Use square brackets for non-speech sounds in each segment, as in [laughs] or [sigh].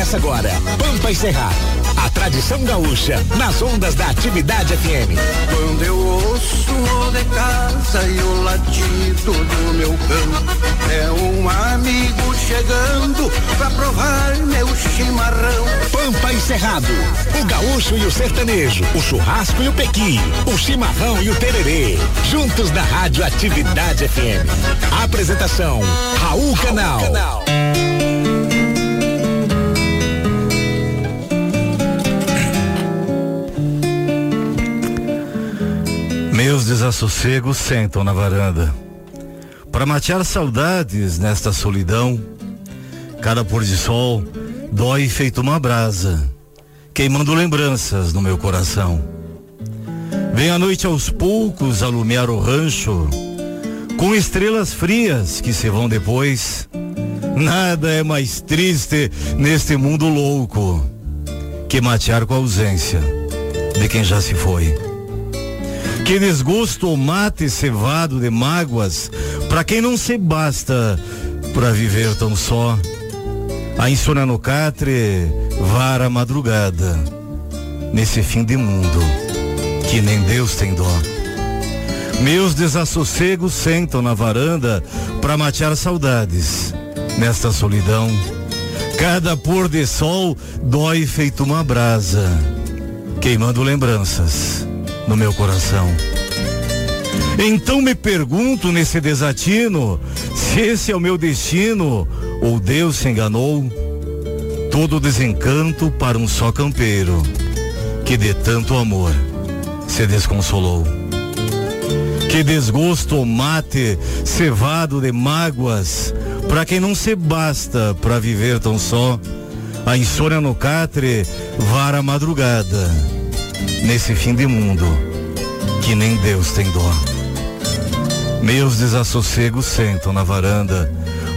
Começa agora, Pampa e Cerrado. A tradição gaúcha nas ondas da atividade FM. Quando eu ouço o de casa e o latido do meu cão, é um amigo chegando pra provar meu chimarrão. Pampa e Cerrado. O gaúcho e o sertanejo, o churrasco e o pequi, o chimarrão e o tererê. Juntos na Rádio Atividade FM. Apresentação: Raul Canal. Raul Canal. Meus desassossegos sentam na varanda. Para matear saudades nesta solidão, cada pôr de sol dói feito uma brasa, queimando lembranças no meu coração. Vem a noite aos poucos alumiar o rancho, com estrelas frias que se vão depois. Nada é mais triste neste mundo louco que matear com a ausência de quem já se foi. Que desgosto mate cevado de mágoas para quem não se basta para viver tão só. A insônia no catre, vara a madrugada, nesse fim de mundo que nem Deus tem dó. Meus desassossegos sentam na varanda para matear saudades nesta solidão. Cada pôr de sol dói feito uma brasa, queimando lembranças no meu coração. Então me pergunto nesse desatino se esse é o meu destino ou Deus se enganou. Todo desencanto para um só campeiro que de tanto amor se desconsolou. Que desgosto mate cevado de mágoas para quem não se basta para viver tão só. A insônia no catre vara madrugada nesse fim de mundo que nem Deus tem dó. Meus desassossegos sentam na varanda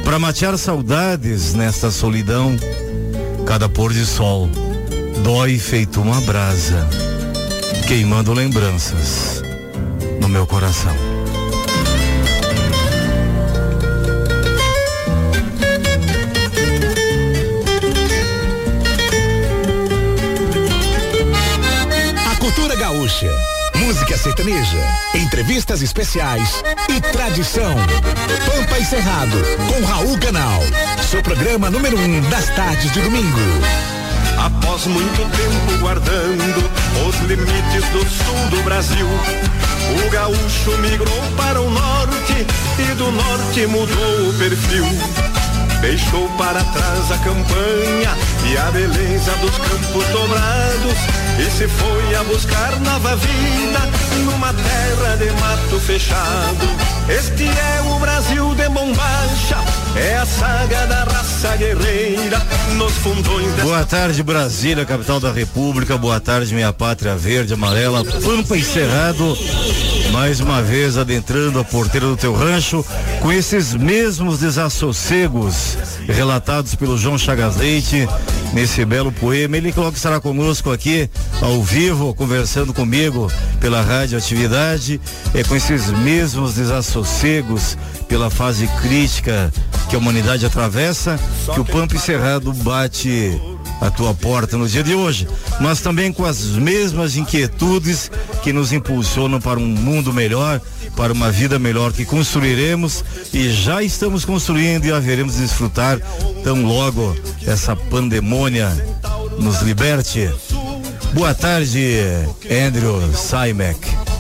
para matear saudades nesta solidão. Cada pôr de sol dói feito uma brasa, queimando lembranças no meu coração. Gaúcha música sertaneja, entrevistas especiais e tradição. Pampa e Cerrado, com Raul Canal. Seu programa número um das tardes de domingo. Após muito tempo guardando os limites do sul do Brasil, o gaúcho migrou para o norte e do norte mudou o perfil. Deixou para trás a campanha e a beleza dos campos dobrados e se foi a buscar nova vida numa terra de mato fechado. Este é o Brasil de bombacha, é a saga da raça guerreira nos fundões dessa... Boa tarde, Brasília, capital da República. Boa tarde, minha pátria verde, amarela, pampa encerrado. Mais uma vez adentrando a porteira do teu rancho com esses mesmos desassossegos relatados pelo João Chagas Leite nesse belo poema. Ele que estará conosco aqui ao vivo, conversando comigo pela rádio atividade, é com esses mesmos desassossegos pela fase crítica que a humanidade atravessa, que o Pampa Cerrado bate a tua porta no dia de hoje, mas também com as mesmas inquietudes que nos impulsionam para um mundo melhor, para uma vida melhor que construiremos e já estamos construindo e haveremos de desfrutar tão logo essa pandemônia nos liberte. Boa tarde, Andrew Simek.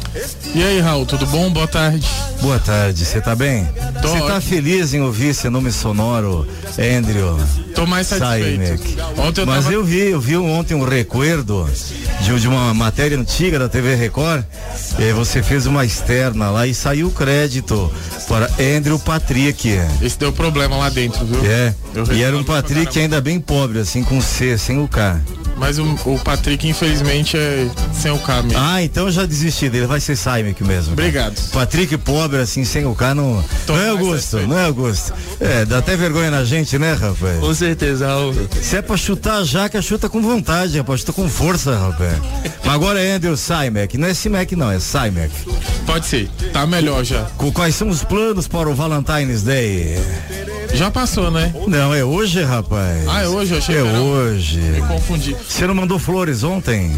E aí, Raul, tudo bom? Boa tarde. Boa tarde, você tá bem? Você tá feliz em ouvir esse nome sonoro, Andrew? Tô mais satisfeito. Ontem eu Mas tava... eu vi, eu vi ontem um recuerdo de, de, uma matéria antiga da TV Record. E você fez uma externa lá e saiu o crédito para Andrew Patrick. Esse deu problema lá dentro, viu? É. E era um Patrick ainda bem pobre, assim, com C, sem o K. Mas o, o, Patrick, infelizmente, é sem o K mesmo. Ah, então eu já desisti dele, vai ser Simon mesmo. Obrigado. Patrick pobre, assim, sem o K, não, não é Augusto, não é Augusto. É, dá até vergonha na gente, né, rapaz? Com certeza, Raul. Se é pra chutar a jaca, chuta com vontade, rapaz, chuta com força, rapaz. Mas agora é Andrew Simek, não é Simek não, é Simek. Pode ser, tá melhor já. Quais são os planos para o Valentine's Day? Já passou, né? Não, é hoje, rapaz. Ah, é hoje? Eu achei É que hoje. Me confundi. Você não mandou flores ontem?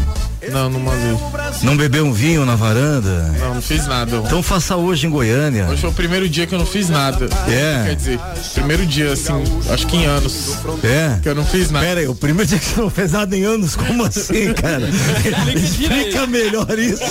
Não, não mandei. Não bebeu um vinho na varanda? Não, não fiz nada. Então faça hoje em Goiânia. Hoje foi o primeiro dia que eu não fiz nada. É. Quer dizer, primeiro dia, assim, acho que em anos, É? que eu não fiz nada. Pera aí, o primeiro dia que você não fez nada em anos, como assim, cara? [laughs] Explica melhor isso.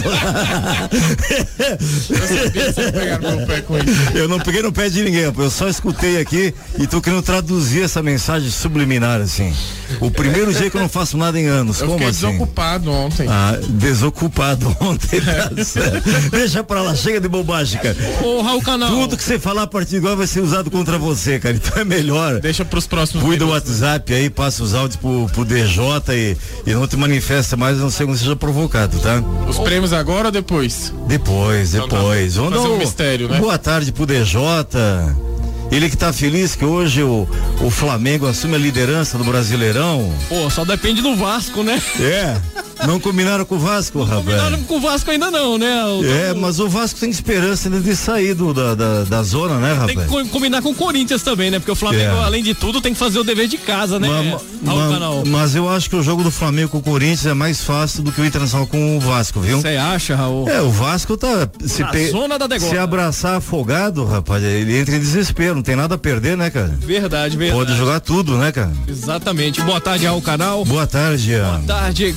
Eu sabia que você ia pegar no meu pé com isso. Eu não peguei no pé de ninguém, eu só escutei aqui e tô querendo traduzir essa mensagem subliminar, assim. O primeiro dia que eu não faço nada em anos, Eu como assim? desocupado ontem. Ah, desocupado [laughs] ontem, tá. [laughs] Deixa pra lá, chega de bobagem, cara. Ô, Raul Canal. Tudo que você falar a partir de agora vai ser usado contra você, cara. Então é melhor. Deixa pros próximos Cuida do minutos. WhatsApp aí, passa os áudios pro, pro DJ e, e não te manifesta mais, não ser que seja provocado, tá? Os prêmios agora ou depois? Depois, Então tá. depois. Vamos Fazer um mistério, né? Boa tarde pro DJ. Ele que tá feliz que hoje o, o Flamengo assume a liderança do Brasileirão. Pô, só depende do Vasco, né? É. [laughs] Não combinaram com o Vasco, rapaz. Combinaram com o Vasco ainda não, né? O- É, mas o Vasco tem esperança ainda de sair do, da, da, da zona, né, Tem que rapaz? co- combinar com o Corinthians também, né? Porque o Flamengo, É. além de tudo, tem que fazer o dever de casa, né? Ma- ma- Canal. mas eu acho que o jogo do Flamengo com o Corinthians é mais fácil do que o Internacional com o Vasco, viu? Você acha, Raul? É, o Vasco tá se, Na zona da derrota. se abraçar afogado, rapaz, ele entra em desespero, não tem nada a perder, né, cara? Verdade, verdade. Pode jogar tudo, né, cara? Exatamente. Boa tarde, Raul Canal. Boa tarde. Boa tarde,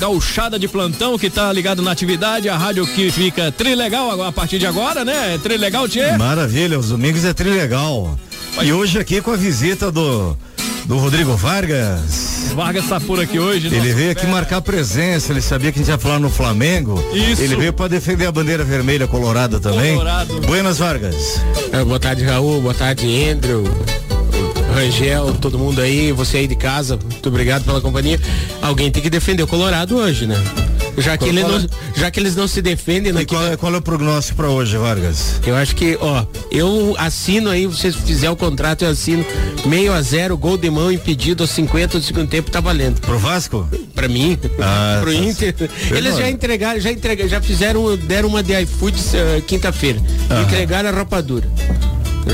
gauchada de plantão que tá ligado na atividade, a rádio que fica trilegal agora- a partir de agora, né? Trilegal, Tchê. Maravilha, os domingos é trilegal. E hoje aqui com a visita do do Rodrigo Vargas. Vargas tá por aqui hoje. Ele nosso veio aqui fera. marcar presença, ele sabia que a gente ia falar no Flamengo. Isso. Ele veio para defender a bandeira vermelha colorada também. Colorado. Buenas Vargas. É, boa tarde, Raul. Boa tarde, Andrew. Rangel, todo mundo aí, você aí de casa, muito obrigado pela companhia. Alguém tem que defender o Colorado hoje, né? Já que, Qual- não, é? já que eles não se defendem, né? E qual, é, qual é o prognóstico para hoje, Vargas? Eu acho que, ó, eu assino aí, vocês fizer o contrato, eu assino meio a zero, gol de mão impedido aos 50 do segundo tempo, tá valendo. Pro Vasco? Pra mim, Ah, [laughs] pro tá Inter. Eles já entregaram, já entregaram, já fizeram, deram uma de iFood eh, quinta-feira. Entregaram a rapadura.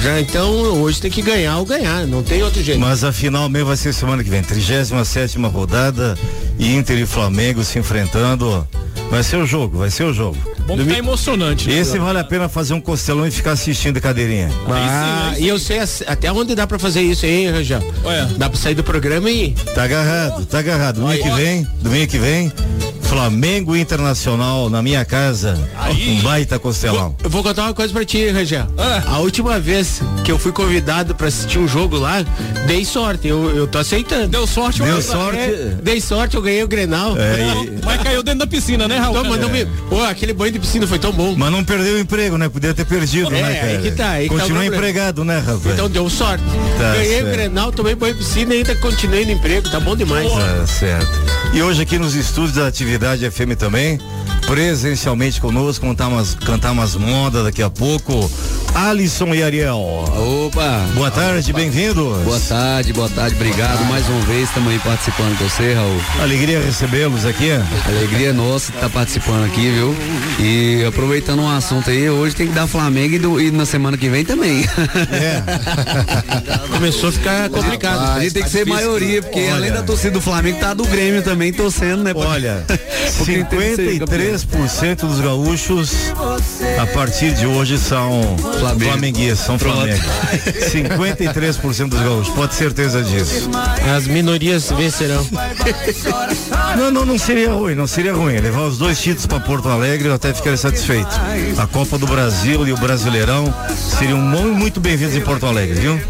Já então, hoje tem que ganhar ou ganhar, não tem outro jeito. Mas a final mesmo vai ser semana que vem, 37 rodada, Inter e Flamengo se enfrentando. Vai ser o jogo, vai ser o jogo. Bom que tá emocionante. né? Esse vale a pena fazer um costelão e ficar assistindo de cadeirinha. Ah, sim, aí e eu sei até onde dá pra fazer isso aí, hein, Rangel? Dá pra sair do programa e ir. Tá agarrado, tá agarrado. Domingo que vem, domingo que vem, Flamengo Internacional na minha casa. Aí. Um baita costelão. Eu vou contar uma coisa pra ti, Rangel. Ah. A última vez que eu fui convidado pra assistir um jogo lá, dei sorte. Eu, eu tô aceitando. Deu sorte Deu mas- sorte. É, dei sorte, eu ganhei o Grenal. É, e- Mas caiu dentro da piscina, né, Raul? Então, mandou me... Pô, aquele banho de piscina foi tão bom. Mas não perdeu o emprego, né? Podia ter perdido, É, né, cara? aí que tá, aí que tá Continua problema. empregado, né, rapaz? Então deu sorte. Tá ganhei certo. o Grenal, tomei banho de piscina e ainda continuei no emprego. Tá bom demais. Tá certo. E hoje aqui nos estúdios da atividade FM também, presencialmente conosco, cantar umas, cantar umas modas daqui a pouco. Alisson e Ariel. Opa! Boa tarde, bem-vindos. Boa tarde, boa tarde, obrigado mais uma vez, estamos aí participando com você, Raul. Alegria recebê-los aqui. Alegria nossa estar participando aqui, viu? E aproveitando um assunto aí, hoje tem que dar Flamengo e, do- e na semana que vem também. É. [laughs] Começou a ficar complicado. A gente tem que ser maioria, porque Olha. além da torcida do Flamengo, tá do Grêmio também torcendo, né? Olha, Porque tem que ser 53% dos gaúchos a partir de hoje são Flamengo. flamenguistas, são. Flamengo. [laughs] 53% dos gaúchos, pode ter certeza disso. As minorias vencerão. [laughs] Não, não, não seria ruim, não seria ruim. Levar os dois títulos para Porto Alegre eu até ficaria satisfeito. A Copa do Brasil e o Brasileirão seriam mu- muito bem-vindos em Porto Alegre, viu?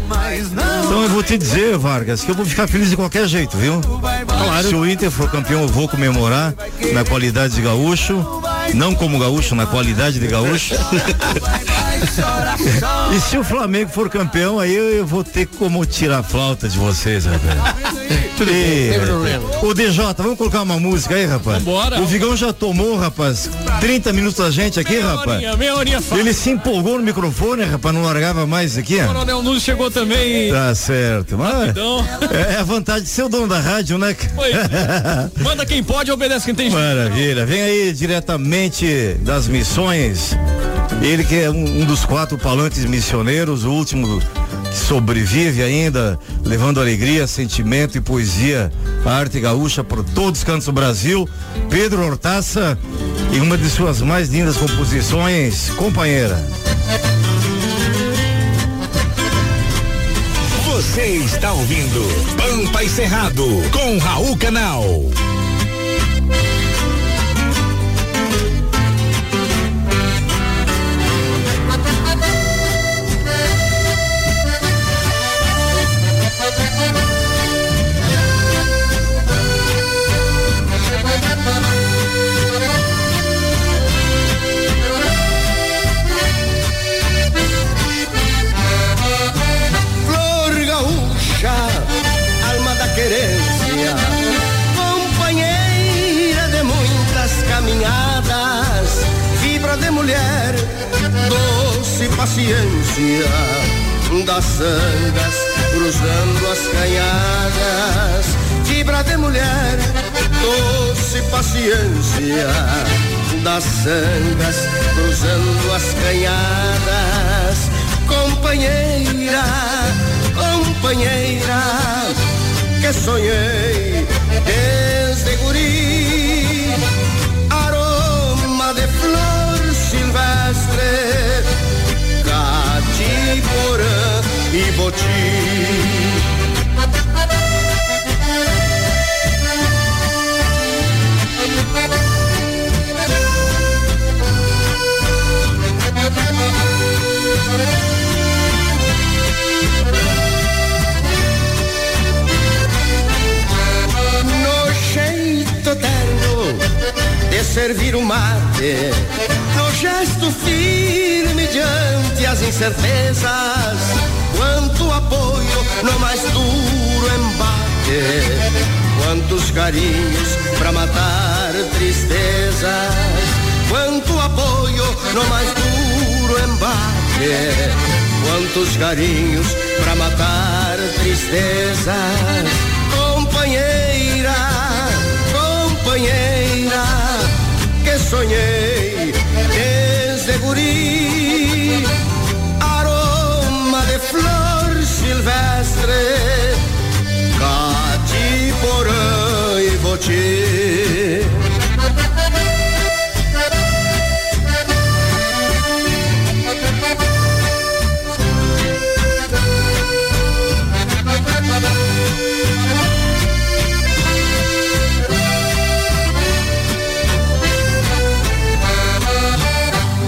Então eu vou te dizer, Vargas, que eu vou ficar feliz de qualquer jeito, viu? Se o Inter for campeão, eu vou comemorar na qualidade de gaúcho. naartoe. Não como gaúcho, na qualidade de gaúcho. [laughs] e se o Flamengo for campeão, aí eu, vou ter como tirar a flauta de vocês, rapaz. Tudo E-. Ô DJ, vamos colocar uma música aí, rapaz? Vambora. O Vigão já tomou, rapaz, 30 minutos da gente aqui, Meia rapaz. horinha, meia horinha fácil. Ele se empolgou no microfone, rapaz, não largava mais aqui. O. Coronel Nunes chegou também. Tá certo. Mas Então, é a vantagem de ser o dono da rádio, né? foi. [laughs] Manda quem pode, obedece quem tem. Maravilha. Vem aí diretamente das missões. Ele que é um, um dos quatro palantes missioneiros, o último sobrevive ainda, levando alegria, sentimento e poesia, a arte gaúcha por todos os cantos do Brasil. Pedro Hortaça, em uma de suas mais lindas composições, companheira. Você está ouvindo Pampa e Cerrado com Raul Canal. Paciência, das sangas cruzando as canhadas, fibra de mulher, doce paciência, das sangas cruzando as canhadas, companheira, companheira, que sonhei desde guri, aroma de flor silvestre, catiporã e boti. No jeito terno de servir o mate, no gesto firme diante as incertezas, quanto apoio no mais duro embate, quantos carinhos pra matar tristezas, quanto apoio no mais duro embate, quantos carinhos pra matar tristezas. Companheira, companheira, que sonhei boti.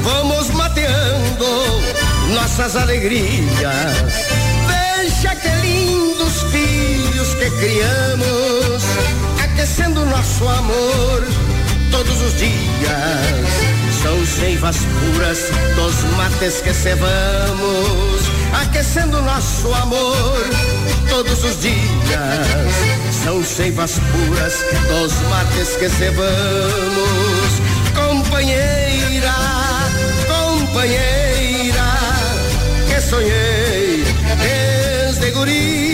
Vamos mateando nossas alegrias. Veja que lindos filhos que criamos, aquecendo nosso amor todos os dias. São seivas puras dos mates que cevamos, aquecendo nosso amor todos os dias. São seivas puras dos mates que cevamos, companheira, companheira, que sonhei desde guri,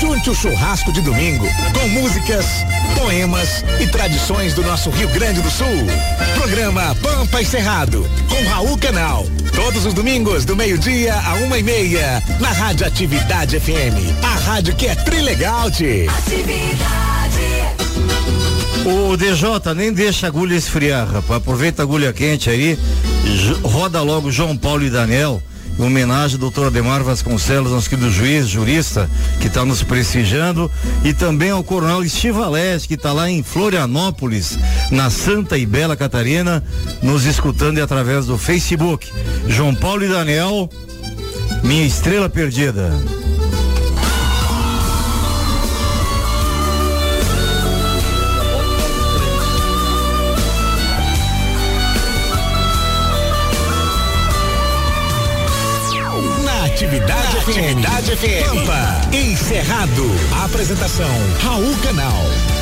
Junte o churrasco de domingo com músicas, poemas e tradições do nosso Rio Grande do Sul. Programa Pampa e Cerrado com Raul Canal. Todos os domingos do meio-dia a uma e meia na Rádio Atividade FM. A rádio que é trilegal, tchê. O DJ nem deixa a agulha esfriar, rapaz. Aproveita a agulha quente aí, roda logo João Paulo e Daniel, em homenagem ao doutor Ademar Vasconcelos, nosso querido juiz, jurista, que está nos prestigiando, e também ao coronel Estivalés, que está lá em Florianópolis, na Santa e Bela Catarina, nos escutando e através do Facebook. João Paulo e Daniel, minha estrela perdida. Atividade FM. Pampa. Encerrado. Apresentação Raul Canal.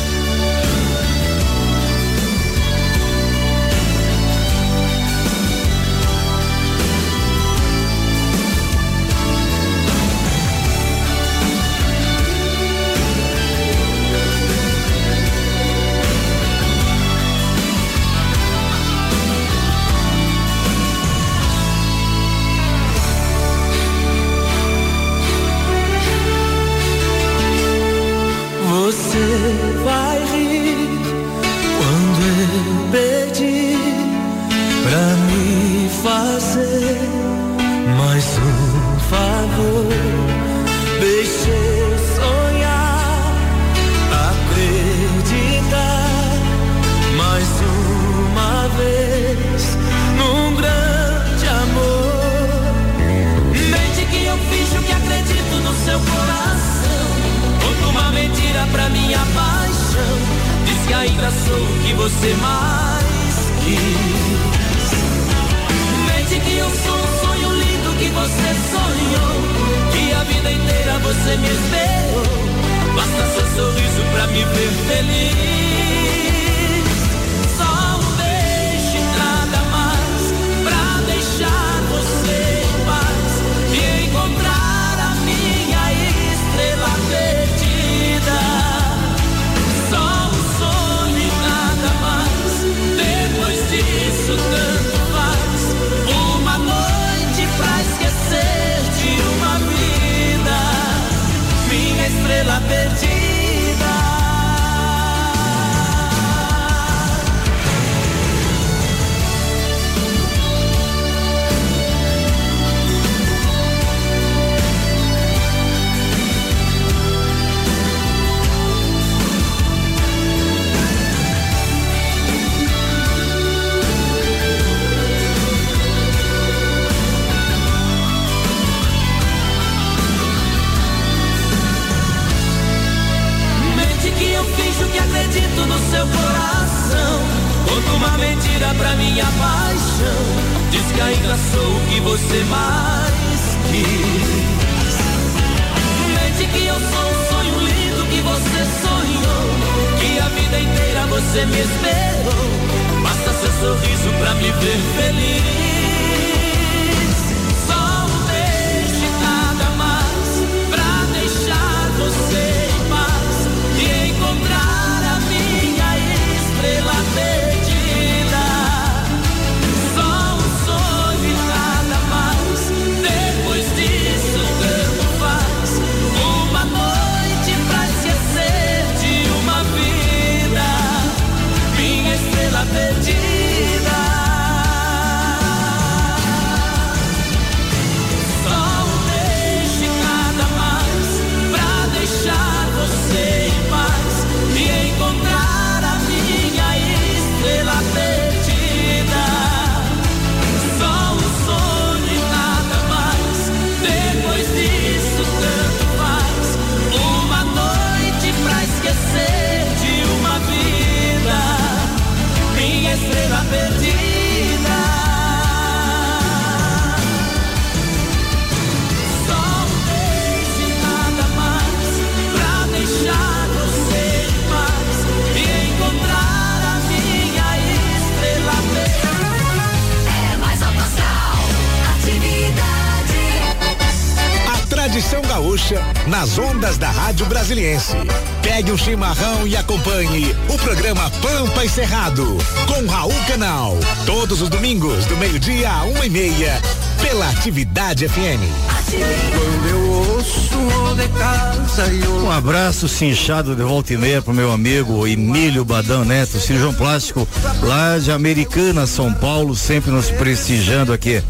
Gaúcha nas ondas da Rádio Brasiliense. Pegue um chimarrão e acompanhe o programa Pampa e Cerrado com Raul Canal. Todos os domingos, do meio-dia a uma e meia, pela Atividade FM. Quando eu ouço o de casa e o Um abraço cinchado de volta e meia pro meu amigo Emílio Badão Neto, cirurgião plástico lá de Americana, São Paulo, sempre nos prestigiando aqui.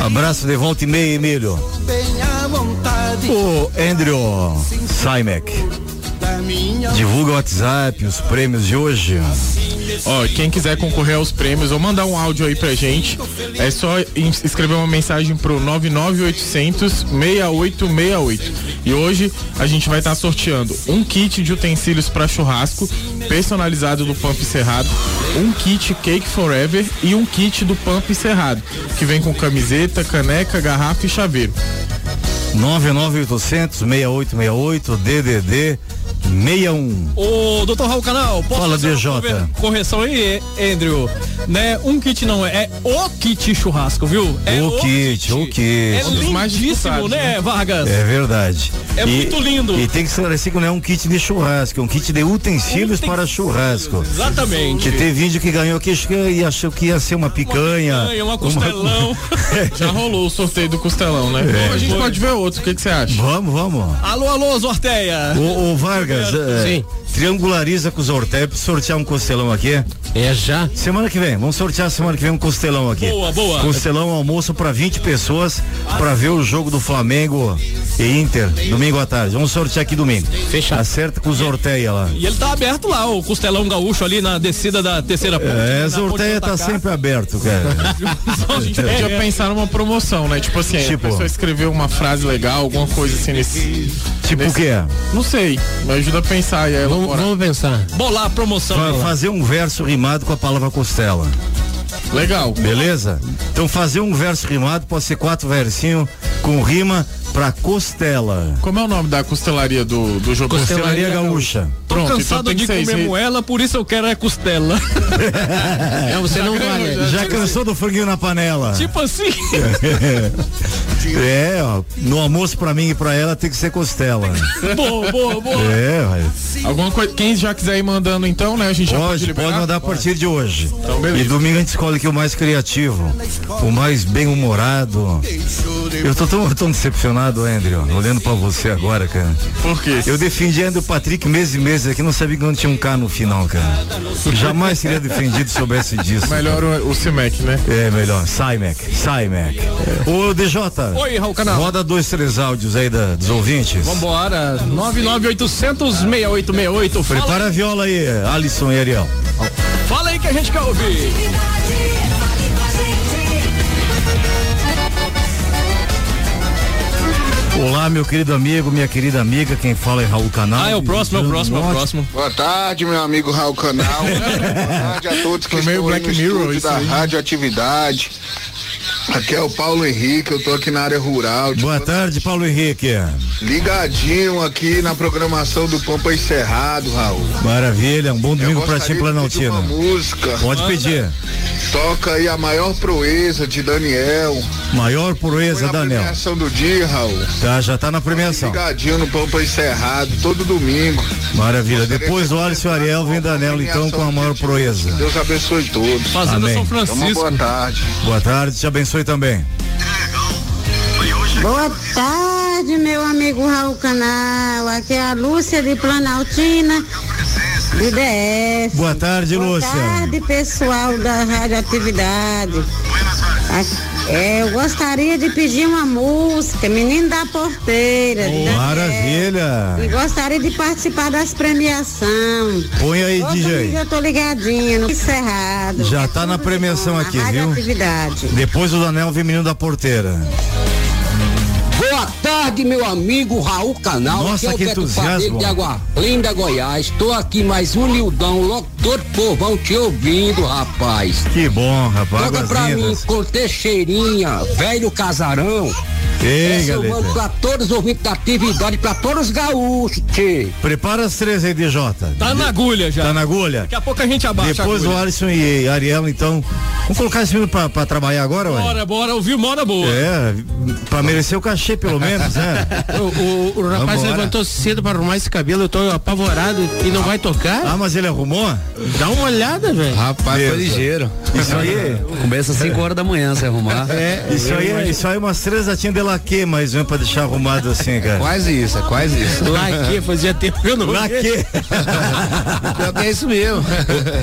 Um abraço de volta e meia, Emílio. bem à vontade O Andrew Simek, divulga o WhatsApp, os prêmios de hoje. Ó, quem quiser concorrer aos prêmios ou mandar um áudio aí pra gente, é só escrever uma mensagem pro 99800 6868. E hoje a gente vai estar sorteando um kit de utensílios para churrasco personalizado do Pump Cerrado, um kit Cake Forever e um kit do Pump Cerrado, que vem com camiseta, caneca, garrafa e chaveiro. 99800 6868 DDD 61. Ô, doutor Raul Canal, posso Fala, fazer uma DJ. corre- correção aí, Andrew? Né, um kit não é, é o kit churrasco, viu? É O kit, o kit. É Um dos mais lindíssimo, disputados, né, né? Vargas? É verdade. É muito lindo. E tem que esclarecer que não é um kit de churrasco, é um kit de utensílios para churrasco. Exatamente. Que teve vídeo que ganhou que e achou que ia ser uma picanha. Picanha, uma costelão. [laughs] Já rolou o sorteio do costelão, né? É. A gente pode ver outro, o que que você acha? Vamos, vamos. alô, alô, Zorteia. Ô, ô, Vargas, é, Sim. triangulariza com os Ortep, sortear um costelão aqui. É já? Semana que vem, vamos sortear semana que vem um costelão aqui. Boa, boa. Costelão almoço para 20 pessoas para ver o jogo do Flamengo e Inter, domingo à tarde. Vamos sortear aqui domingo. Fechado. Acerta com o Zorteia lá. E ele tá aberto lá, o Costelão Gaúcho ali na descida da terceira ponte. É, ponte do tá sempre aberto, cara. [laughs] A gente podia pensar numa promoção, né? Tipo assim, Tipo? a pessoa escreveu uma frase legal, alguma coisa assim nesse. Tipo o nesse- quê? Não sei, me ajuda a pensar e aí Vamos, vamos pensar. Bolar a promoção. Fazer um verso rimado com a palavra costela. Legal. Beleza? Então fazer um verso rimado pode ser quatro versinhos com rima pra costela. Como é o nome da costelaria do, do jogo? Costelaria gaúcha. Tô Pronto, então cansado tem de comer moela, por isso eu quero é costela. [laughs] Não, você não vale. Já cansou do franguinho na panela? tipo assim. [laughs] É, ó, no almoço pra mim e pra ela tem que ser costela. [laughs] boa, boa, boa. É, mas Alguma coisa. Quem já quiser ir mandando então, né? A gente já pode pode, liberar. pode mandar a partir de hoje. Então, beleza. E domingo a gente escolhe aqui o mais criativo, o mais bem-humorado. Eu tô tão, tão decepcionado, Andrew, olhando pra você agora, cara. Por quê? Eu defendi Andrew Patrick meses e meses aqui, não sabia que não tinha um K no final, cara. Jamais seria defendido se soubesse disso. Melhor o, o CIMEC, né? É, melhor. Simec, Simec. Ô, DJ. Oi, Raul Canal. Roda dois, três áudios aí da- dos ouvintes. Vambora. 99800 6868. Fala, Prepara a viola aí, Alisson e Ariel. fala aí que a gente quer ouvir. Olá, meu querido amigo, minha querida amiga, quem fala é Raul Canal. Ah, é o próximo, é o próximo, é o próximo. Boa tarde, meu amigo Raul Canal. [laughs] Boa tarde a todos que Foi meio estão Black no Mirror da aí. Radioatividade. Aqui é o Paulo Henrique, eu tô aqui na área rural. de Boa tarde, Paulo Henrique. Ligadinho aqui na programação do Pampa Encerrado, Raul. Maravilha, um bom domingo pra ti, pedir uma Planaltino. música. Pode pedir. Toca aí a maior proeza de Daniel. Maior Foi proeza, na Daniel. premiação do dia, Raul. Tá, já tá na premiação. Ligadinho no Pampa Encerrado, todo domingo. Maravilha. Gostaria Depois de do Alisson e Ariel vem Daniel, então, com a maior proeza. Deus abençoe todos. Fazenda Amém. São Então, uma Francisco. boa tarde. Boa tarde, te abençoe também. Boa tarde, meu amigo Raul Canal. Aqui é a Lúcia de Planaltina, do DS. Boa tarde, Boa Lúcia. tarde, pessoal da Radioatividade. A- é, eu gostaria de pedir uma música, Menino da Porteira. Daniel. Maravilha. E gostaria de participar das premiações. Põe aí, Todo DJ. eu tô ligadinha no Cerrado. Já tá na premiação aqui, viu? Radioatividade. Depois do Daniel vem menino da porteira. Boa tarde, meu amigo Raul Canal. Nossa, aqui é que o Beto entusiasmo. De Água Linda, Goiás. Estou aqui mais um Lildão, logo todo povão te ouvindo, rapaz. Que bom, rapaz. Águas pra mim lindas. com Teixeirinha, velho casarão. Ei, eu galera. mando pra todos os ouvintes da atividade, pra todos os gaúchos, tchê. Prepara as três aí, DJ. Tá na agulha já. Tá na agulha? Daqui a pouco a gente abaixa Depois a o. Alisson e Ariel, então. Vamos colocar esse menino pra, pra trabalhar agora, ué? Bora, bora, ouvir moda boa. É, pra merecer o cachê, pelo menos, né? [laughs] O, o- o rapaz Vambora. levantou cedo pra arrumar esse cabelo, eu tô apavorado e não vai tocar? Ah, mas ele arrumou? Dá uma olhada, velho. Rapaz, Deus. foi ligeiro. Isso aí. Começa às 5 horas da manhã se arrumar. É, isso aí, é- isso aí é umas três latinhas de laque, mais um pra deixar arrumado assim, cara. Quase isso, é quase isso. Laque, fazia tempo que eu não. Laque. Pior que é isso mesmo.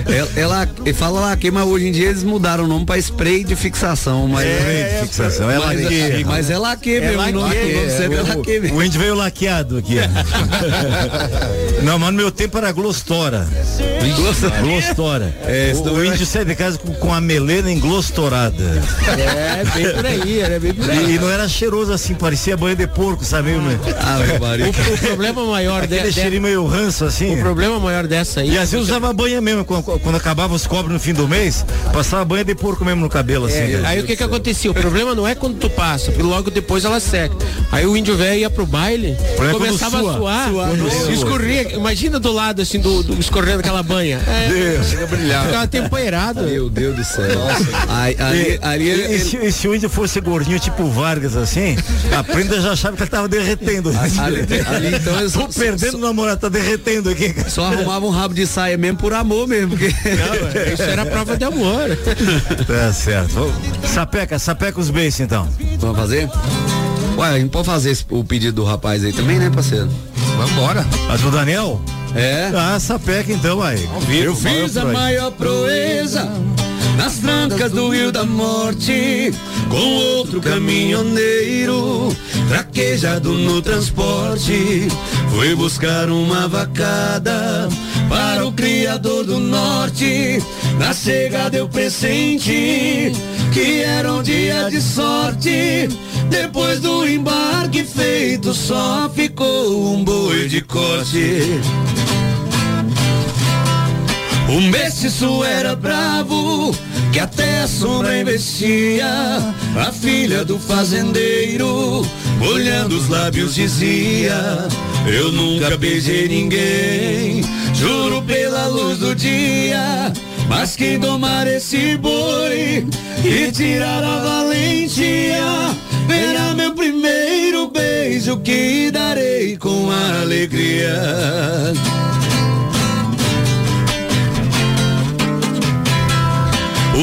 Ela, ela ele fala laque, mas hoje em dia eles mudaram o nome pra spray de fixação. Mas É, de fixação, é mas, laque. mas é laque certo é laque mesmo. O índio veio laqueado aqui. [laughs] Não, mas no meu tempo era glostora. Glostora. É, esse o, o índio sai de casa com, com a melena englostorada. É, bem por aí, era bem por aí. E, e não era cheiroso assim, parecia banho de porco, sabe? Né? Ah, meu marido. O, o [laughs] problema maior Aquele de- cheirinho meio ranço assim. o problema maior dessa aí. E às vezes usava banha mesmo, quando, quando acabava os cobres no fim do mês, passava banha de porco mesmo no cabelo, assim. É, cara. aí o que que acontecia? O problema não é quando tu passa, porque logo depois ela seca. Aí o índio velho ia pro baile, é começava sua. a suar, sua. escorria, imagina do lado assim, do, do- escorrendo aquela banha. [laughs] É, Deus. ficava tempoeirado. Meu Deus do céu. Aí, aí, aí E, ele- e se, e se o índio fosse gordinho, tipo Vargas, assim, a prenda já achava que ele tava derretendo. ali, [laughs] ali, então eles Tô perdendo o namorado, tá derretendo aqui. cara. só arrumavam um rabo de saia mesmo por amor mesmo. Porque... Isso era prova de amor. Tá certo. Sapeca, sapeca os beijos então. Vamos fazer? Ué, a gente pode fazer esse- o pedido do rapaz aí também, né, parceiro? Vambora. A do Daniel? É. Ah, sapeca então, aí. Eu fiz a maior proeza nas trancas do Rio da Morte com outro caminhoneiro. traquejado no transporte, foi buscar uma vacada para o criador do norte. Na chegada eu pressenti que era um dia de sorte. Depois do embarque feito, só ficou um boi de corte. O mestiço era bravo, que até a sombra investia. A filha do fazendeiro, olhando os lábios, dizia: Eu nunca beijei ninguém, juro pela luz do dia. Mas quem domar esse boi e tirar a valentia, verá meu primeiro beijo que darei com alegria.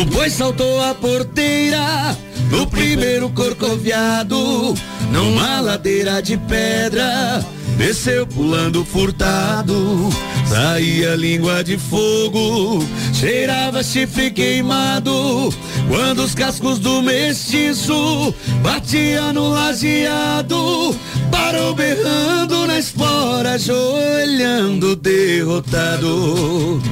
O boi saltou a porteira no primeiro corcoviado, numa ladeira de pedra, desceu pulando furtado. Saía língua de fogo, cheirava chifre queimado. Quando os cascos do mestiço batia no lajeado, parou berrando na espora, ajoelhando derrotado.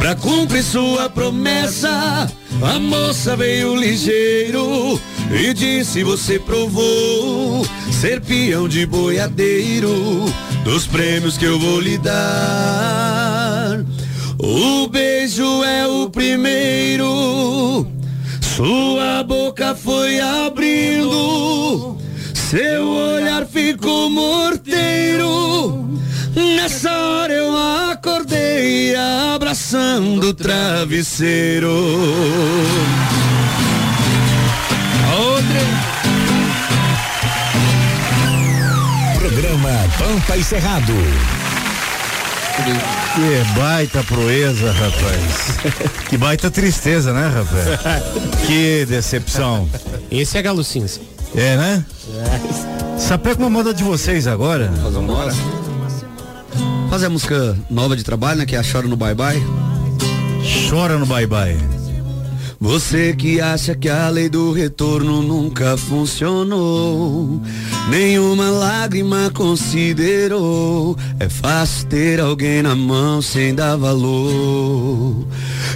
Pra cumprir sua promessa, a moça veio ligeiro e disse: Você provou ser peão de boiadeiro dos prêmios que eu vou lhe dar. O beijo é o primeiro, sua boca foi abrindo, seu olhar ficou morteiro. Nessa hora eu acordei abraçando o travesseiro. Pampa e Cerrado. Que baita proeza, rapaz. Que baita tristeza, né, rapaz? Que decepção. Esse é Galo Cinza. É, né? Sapé com uma moda de vocês agora. Vamos Fazer a música nova de trabalho, né? Que é a Chora no Bye Bye. Chora no Bye Bye. Você que acha que a lei do retorno nunca funcionou, nenhuma lágrima considerou. É fácil ter alguém na mão sem dar valor.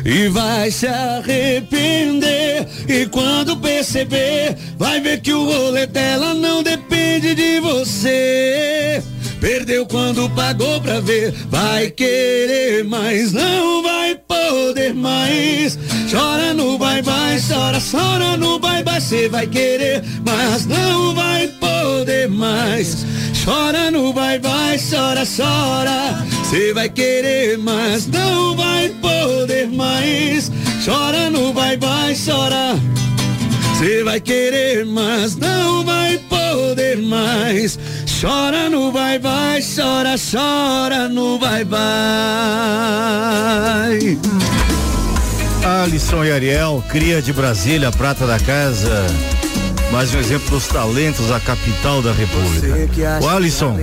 E vai se arrepender. E quando perceber, vai ver que o rolê dela não depende de você. Perdeu quando pagou pra ver, vai querer, mas não vai poder mais. Chora no bye bye, chora, chora no bye bye, cê vai querer, mas não vai poder mais. Chora no bye bye, chora, chora, cê vai querer, mas não vai poder mais. Chora no bye bye, chora. Cê vai querer, mas não vai poder mais. Chora no vai vai, chora, chora no vai vai. Alisson e Ariel, cria de Brasília, prata da casa. Mais um exemplo dos talentos da capital da República. O Alisson,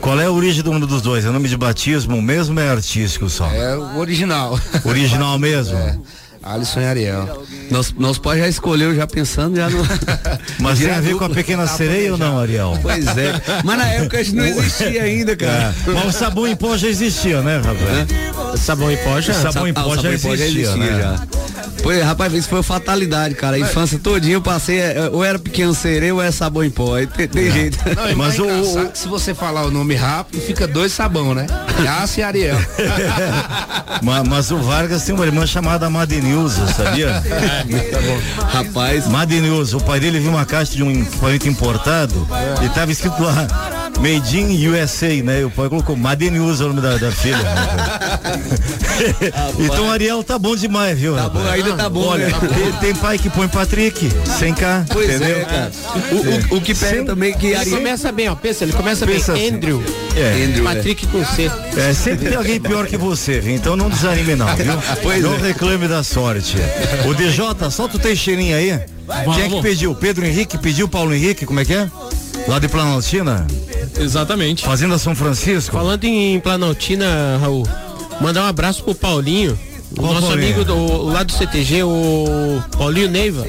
qual é a origem do nome dos dois? É nome de batismo mesmo ou é artístico só? É o original. Original mesmo? É. Alisson e Ariel. Nosso, nosso pai já escolheu, já pensando já no. [laughs] Mas tem Já a ver com a pequena sereia ou não, Ariel? Pois é. Mas na época isso não [laughs] existia ainda, cara. É. Mas o sabão em pó já existia, né, rapaz? Sabão em pó já? Sabão em Ah, o pó já sabão em pó existia, né? já. Pois, rapaz, isso foi fatalidade, cara. A infância todinha eu passei, é, ou era pequeno sereia ou era sabão em pó. Aí tem, tem jeito. Não, mais engraçado que se você falar o nome rápido, fica dois sabão, né? Yace e Ariel. [laughs] Ma- Mas, o Vargas tem uma irmã chamada Madenilza, sabia? [laughs] Rapaz. Madenilza, o pai dele viu uma caixa de um equipamento importado e tava escrito lá, Made in USA, né? O pai colocou Madenilza o nome da, da filha. [laughs] então o Ariel tá bom demais, viu? Tá bom, ainda tá bom, Olha, né? tem, tem pai que põe Patrick, sem K, Pois entendeu? é, cara. O, o, o que pega Sem- também que Ele Ariel. começa bem, ó. Pensa, ele começa Pensa bem. assim. Andrew. É. Andrew, Patrick com C. É, sempre tem alguém pior que você, viu? Então não desanime não, viu? [laughs] Pois não é. reclame da sorte. O DJ, solta o teixeirinho aí. Quem é que pediu? Pedro Henrique pediu, Paulo Henrique, como é que é? Lá de Planaltina? Exatamente. Fazenda São Francisco? Falando em Planaltina, Raul, mandar um abraço pro Paulinho, O Qual nosso Paulinho? amigo do, lá do CTG, o Paulinho Neiva.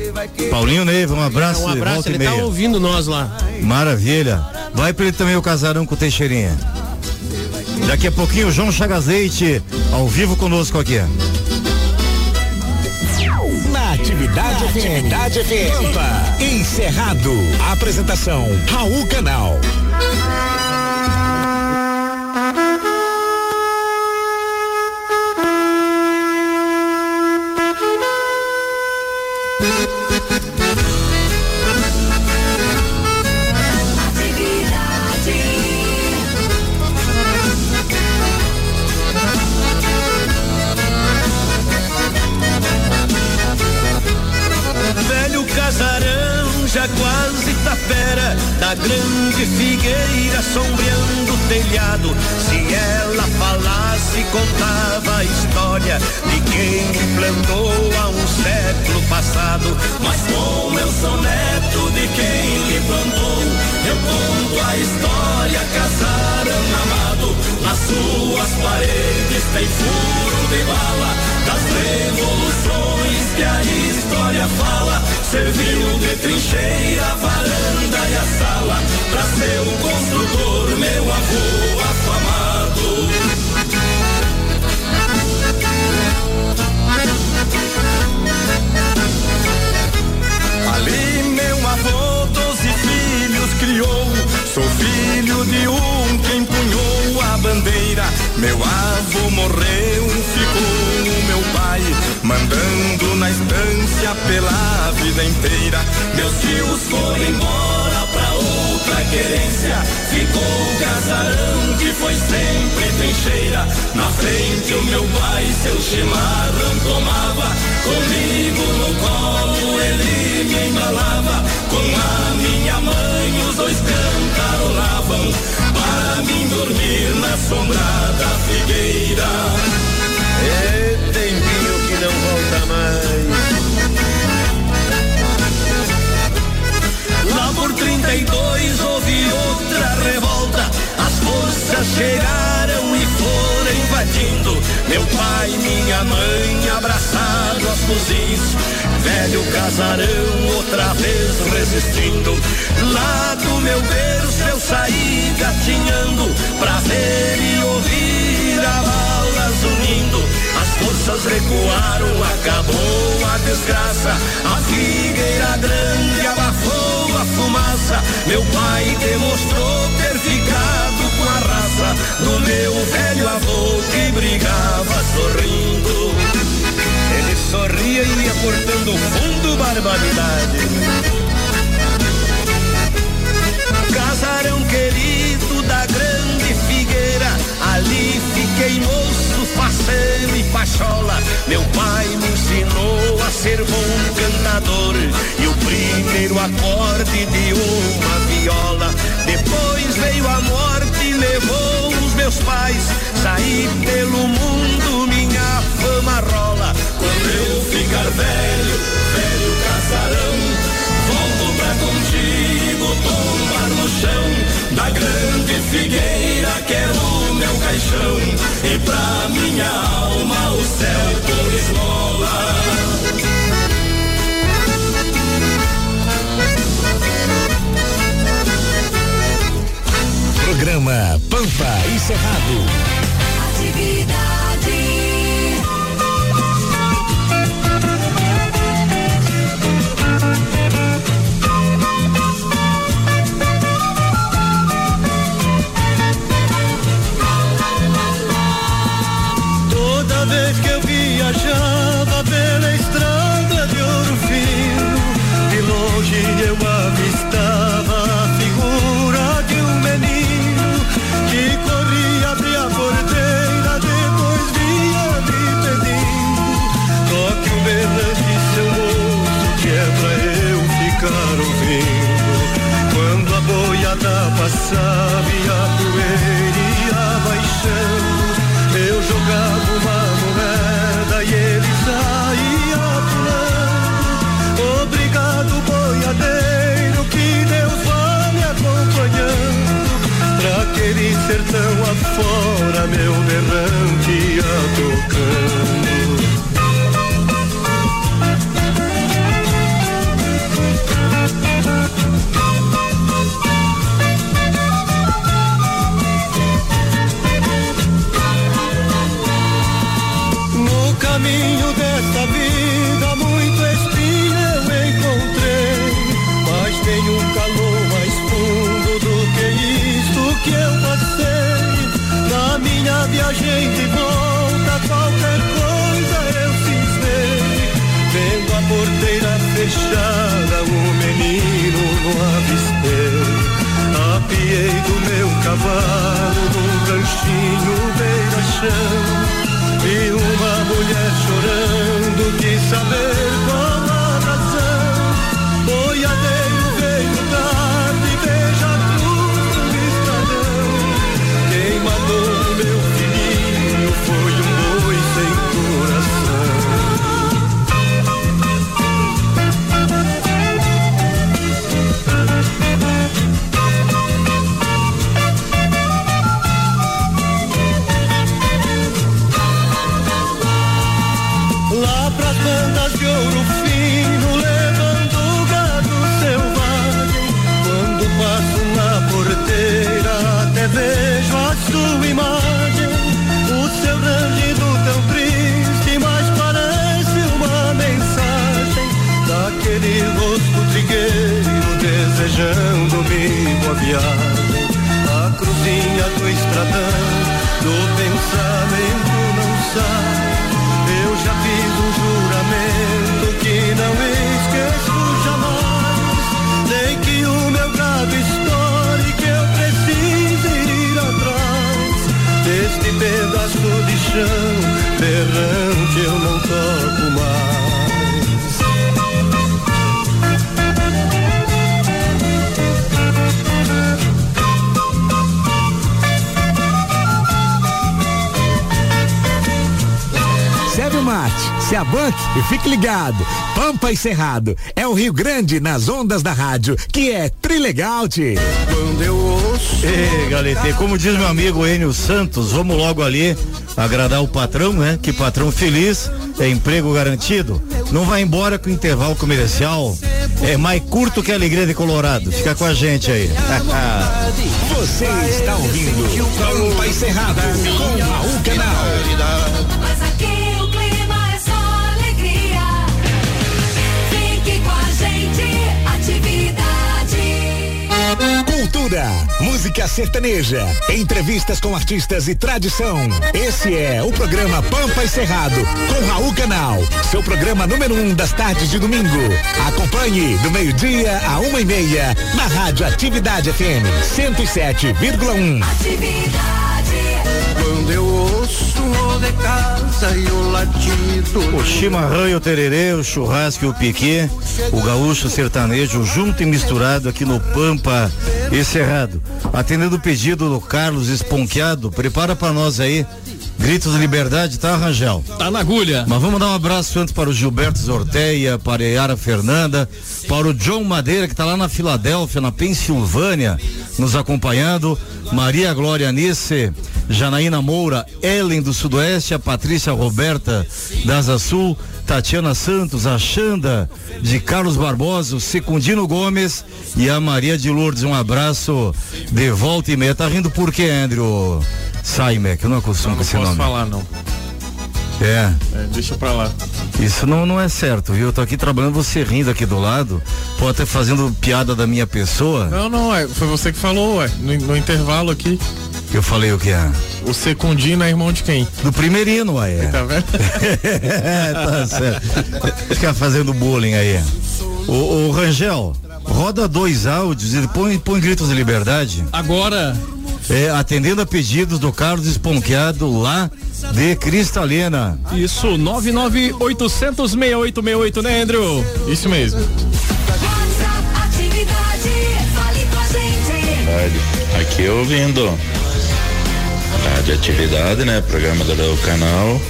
Paulinho Neiva, um abraço. Um abraço, ele tá ouvindo nós lá. Maravilha. Vai pra ele também o casarão com o Teixeirinha. Daqui a pouquinho, João Chagas Leite, ao vivo conosco aqui. Na Atividade FM. Atividade FM. Pampa. Encerrado. Apresentação Raul Canal. Meu pai minha mãe abraçados aos fuzis. Velho casarão outra vez resistindo. Lá do meu berço eu saí gatinhando pra ver e ouvir a balas unindo. As forças recuaram, acabou a desgraça. A figueira grande abafou a fumaça. Meu pai demonstrou ter ficado com a raça do meu velho avô que brigava sorrindo. Ele sorria e ia cortando fundo barbaridade. Casarão querido da grande figueira, ali fiquei moço, faceiro e pachola. Meu pai me ensinou a ser bom cantador e o primeiro acorde de uma viola. Depois veio a morte e levou os meus pais. Saí pelo mundo, minha fama rola. Quando eu ficar velho, velho casarão, da grande figueira que é o meu caixão e pra minha alma o céu por esmola. Programa Pampa e Cerrado. Afora, meu berrante ia tocando. No avistei. Apiei do meu cavalo num ranchinho beira-chão. Vi uma mulher chorando, quis saber viagem. A cruzinha do estradão, mate, se abanque e fique ligado. Pampa e Cerrado é o Rio Grande nas ondas da rádio, que é Trilegal, tchê. Quando eu ouço. Ei, Galete, como diz meu amigo Enio Santos, vamos logo ali agradar o patrão, né? Que patrão feliz é emprego garantido. Não vai embora com o intervalo comercial. É mais curto que a alegria de Colorado. Fica com a gente aí. [laughs] Você está ouvindo Pampa e Cerrado com Raul Canal. Cultura, música sertaneja, entrevistas com artistas e tradição. Esse é o programa Pampa e Cerrado com Raul Canal, seu programa número um das tardes de domingo. Acompanhe do meio-dia a uma e meia na Rádio Atividade FM 107,1. Quando eu de casa e o latido. O chimarrão e o tererê, o churrasco e o piquê, o gaúcho sertanejo junto e misturado aqui no Pampa e Cerrado. Atendendo o pedido do Carlos Esponqueado, prepara pra nós aí. Gritos de liberdade, tá, Rangel? Tá na agulha. Mas vamos dar um abraço antes para o Gilberto Zorteia, para a Yara Fernanda, para o John Madeira, que tá lá na Filadélfia, na Pensilvânia, nos acompanhando. Maria Glória Nice, Janaína Moura, Ellen do Sudoeste, a Patrícia Roberta da Asa Sul, Tatiana Santos, a Xanda de Carlos Barbosa, o Secundino Gomes e a Maria de Lourdes. Um abraço de volta e meia. Tá rindo por quê, Andrew? Saime, que eu não acostumo Não, com não esse posso nome. falar, não. É. É, deixa pra lá. Isso não, não é certo, viu? Eu tô aqui trabalhando, você rindo aqui do lado, pode até fazendo piada da minha pessoa. Não, não, é, foi você que falou, ué, no, no intervalo aqui. Eu falei o que é? O Secundino é irmão de quem? Do primeirinho, ué. Tá vendo? é, [laughs] tá certo. Ficar fazendo bullying aí. O, o Rangel, roda dois áudios e põe, põe gritos de liberdade. Agora. É, atendendo a pedidos do Carlos Esponqueado lá de Cristalina. Isso, 998006868, né, Andrew? Isso mesmo. Aqui eu ouvindo Rádio Atividade, né? Programa do canal.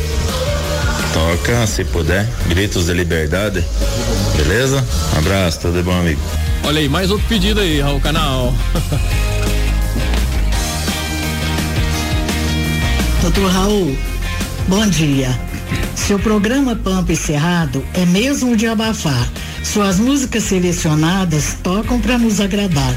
Toca, se puder, gritos de liberdade. Beleza? Um abraço, tudo bom, amigo. Olha aí, mais outro pedido aí, Raul Canal. [laughs] Doutor Raul, bom dia. Seu programa Pampa e Cerrado é mesmo de abafar. Suas músicas selecionadas tocam para nos agradar.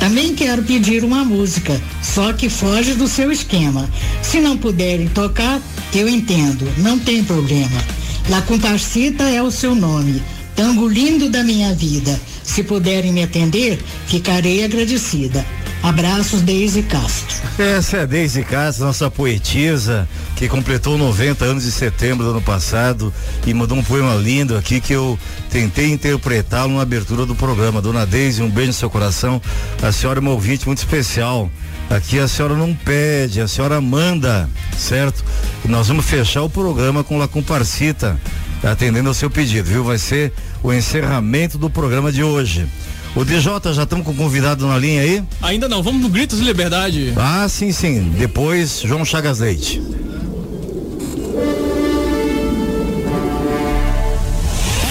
Também quero pedir uma música, só que foge do seu esquema. Se não puderem tocar, eu entendo, não tem problema. La Comparsita é o seu nome, tango lindo da minha vida. Se puderem me atender, ficarei agradecida. Abraços, Deise Castro. Essa é a Deise Castro, nossa poetisa, que completou 90 anos de setembro do ano passado e mandou um poema lindo aqui que eu tentei interpretá-lo na abertura do programa. Dona Deise, um beijo no seu coração. A senhora é uma ouvinte muito especial. Aqui a senhora não pede, a senhora manda, certo? Nós vamos fechar o programa com La Comparcita, atendendo ao seu pedido, viu? Vai ser o encerramento do programa de hoje. O DJ, já estamos com o convidado na linha aí? Ainda não, vamos no Gritos de Liberdade. Ah, sim, sim. Depois, João Chagas Leite.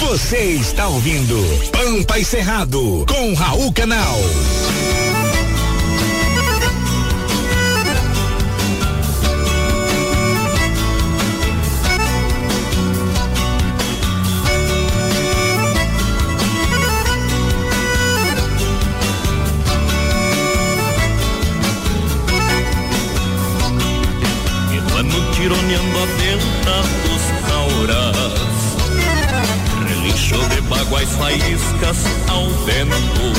Você está ouvindo Pampa e Cerrado com Raul Canal. Faíscas ao vento.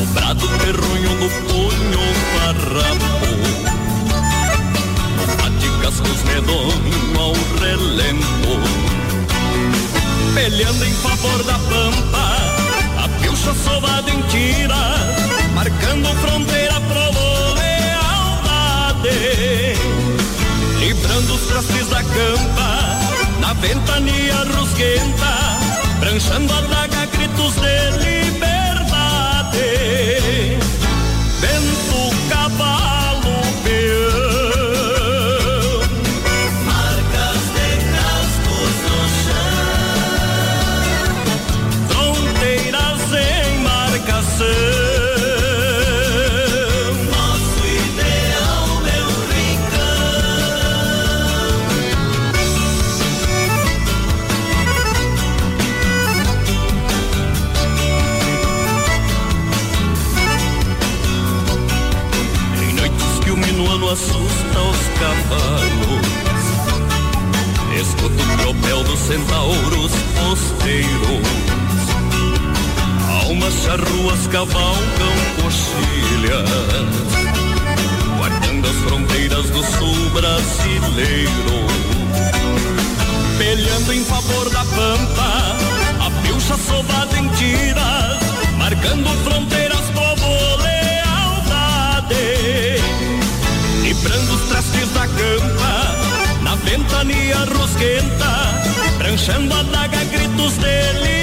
O brado terronho no punho farrapo. O bate-cascos medonho ao relento. Peleando em favor da pampa A pilcha sovada em tira Marcando fronteira pro lealdade Librando os trastes da campa Na ventania rusguenta Branchando a daga gritos de centauros posteiros. Almas charruas cavalgam coxilhas Guardando as fronteiras do sul brasileiro. Peleando em favor da pampa A pilcha sovada em tiras Marcando fronteiras como lealdade Librando os trastes da campa Na ventania rusguenta Branchando a daga gritos de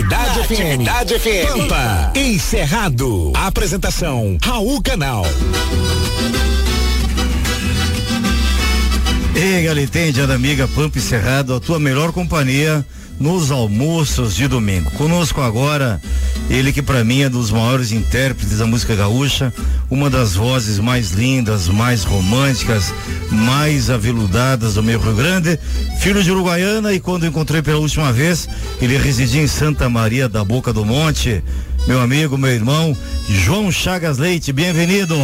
Atividade Na FM. Atividade FM. Pampa, encerrado. Apresentação, Raul Canal. Ei, da amiga Pampa e Cerrado, a tua melhor companhia nos almoços de domingo. Conosco agora, ele que para mim é dos maiores intérpretes da música gaúcha, uma das vozes mais lindas, mais românticas, mais aveludadas do meio Rio Grande, filho de Uruguaiana e quando encontrei pela última vez, ele residia em Santa Maria da Boca do Monte. Meu amigo, meu irmão, João Chagas Leite, bem-vindo.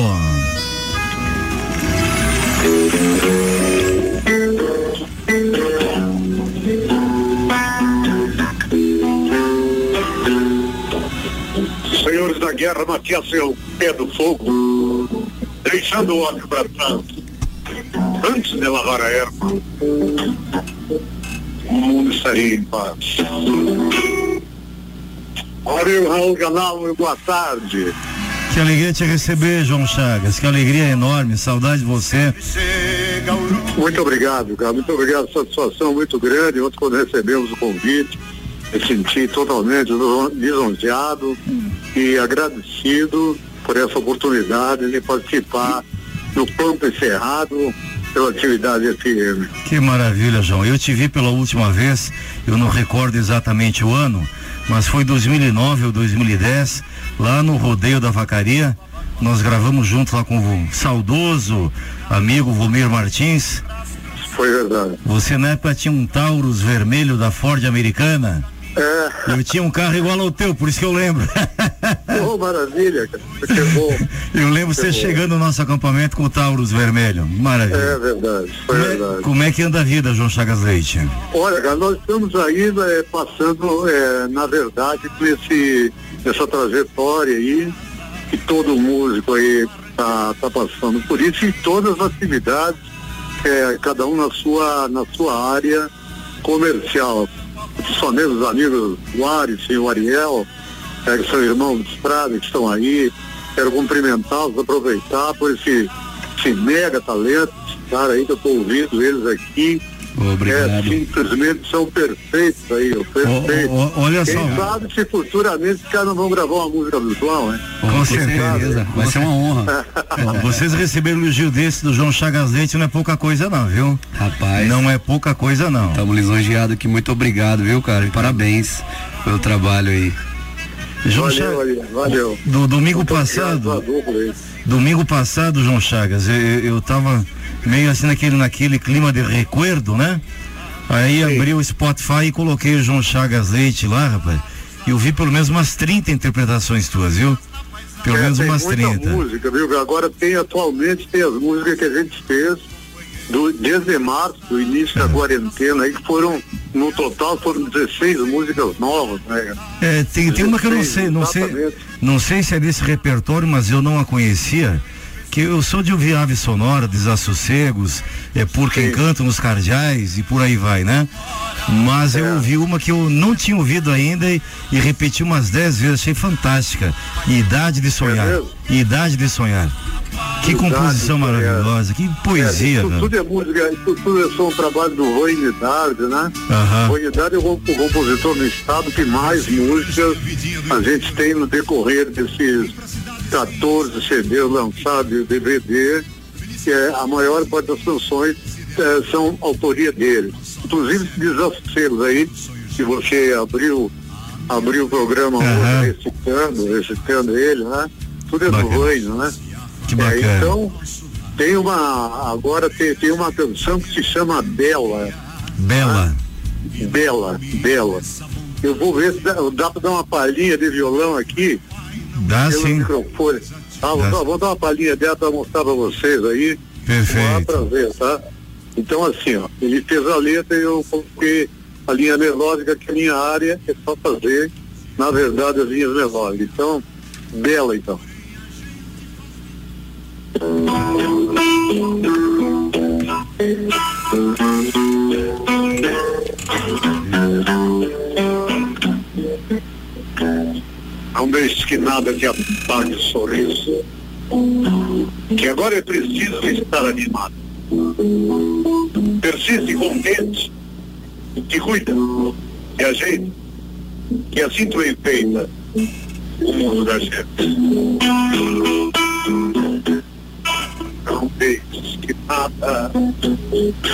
Guerra, Matias seu pé do fogo, deixando o ódio para trás. Antes de lavar a erva, o mundo estaria em paz. Ora, Raul Canal, boa tarde. Que alegria te receber, João Chagas. Que alegria enorme, saudade de você. Muito obrigado, cara. Muito obrigado. Satisfação muito grande. Ontem, quando recebemos o convite, me senti totalmente lisonjeado e agradecido por essa oportunidade de participar do Pampa Encerrado pela atividade FM. Que maravilha, João. Eu te vi pela última vez, eu não recordo exatamente o ano, mas foi 2009 ou 2010, lá no Rodeio da Vacaria. Nós gravamos junto lá com o saudoso amigo Vomir Martins. Foi verdade. Você na época tinha um Taurus vermelho da Ford americana. É. Eu tinha um carro igual ao teu, por isso que eu lembro. Oh, maravilha, cara. Que bom. Eu lembro Que você bom. chegando no nosso acampamento com o Taurus vermelho. Maravilha. É verdade, foi verdade. Como é que anda a vida, João Chagas Leite? Olha, cara, nós estamos ainda eh, passando, eh, na verdade, por esse, essa trajetória aí, que todo músico aí tá, tá passando por isso, e todas as atividades, eh, cada um na sua, na sua área comercial. Principalmente os amigos o Aris e o Ariel, eh, que são irmãos de estrada, que estão aí. Quero cumprimentá-los, aproveitar por esse, esse mega talento, esse cara aí que eu estou ouvindo eles aqui. É, simplesmente são perfeitos aí, perfeitos. Ó, ó, olha Quem só. sabe se futuramente os caras não vão gravar uma música do João, né? Com certeza. Vai ser uma honra. [laughs] Vocês receberam um elogio desse do João Chagas Leite não é pouca coisa não, viu? Rapaz. Não é pouca coisa não. Estamos lisonjeados aqui, muito obrigado, viu, cara? E parabéns pelo trabalho aí. João valeu, Chagas, valeu, do domingo obrigado passado, domingo passado, João Chagas, eu, eu tava meio assim naquele, naquele clima de recuerdo, né? Aí abri o Spotify e coloquei o João Chagas Leite lá, rapaz. E eu vi pelo menos umas 30 interpretações tuas, viu? Pelo É, menos umas muita 30. música, viu? Agora tem atualmente tem as músicas que a gente fez do, desde março, do início É. da quarentena, aí que foram, no total foram 16 músicas novas, né? É, tem, tem uma que eu não sei, não sei, não sei se é desse repertório, mas eu não a conhecia. Que eu sou de ouvir ave sonora, desassossegos, é por quem cantam os cardeais e por aí vai, né? Mas É. eu ouvi uma que eu não tinha ouvido ainda e, e repeti umas dez vezes, achei fantástica. Idade de sonhar. É? Idade de sonhar. Que Idade composição maravilhosa, que poesia, é, isso tudo é música, isso tudo é só um trabalho do Rony Dardi, né? Rony Dardi é o, o compositor no estado que mais músicas a gente tem no decorrer desses 14 CDs lançados e DVD, que é a maior parte das canções eh, são autoria dele. Inclusive desassossegos aí, que você abriu, abriu o programa hoje recitando, recitando ele, né? Tudo é do né? Que É, bacana. então, tem uma. Agora tem, tem uma canção que se chama Bela. Bela. Bela, Bela. Eu vou ver se dá, dá pra dar uma palhinha de violão aqui. Dá pelo sim. microfone. Ah, vou, Dá. dar- vou dar uma palhinha dela pra mostrar pra vocês aí. Perfeito. Ver, tá? Então assim, ó, ele fez a letra e eu coloquei a linha melódica, que é a minha área é só fazer, na verdade, as linhas melódicas. Então, Bela então. Não deixes que nada te apague o sorriso. Que agora é preciso estar animado. Persiste contente. Te cuida. E ajeita. Que assim tu enfeita o mundo da gente. Não deixes que nada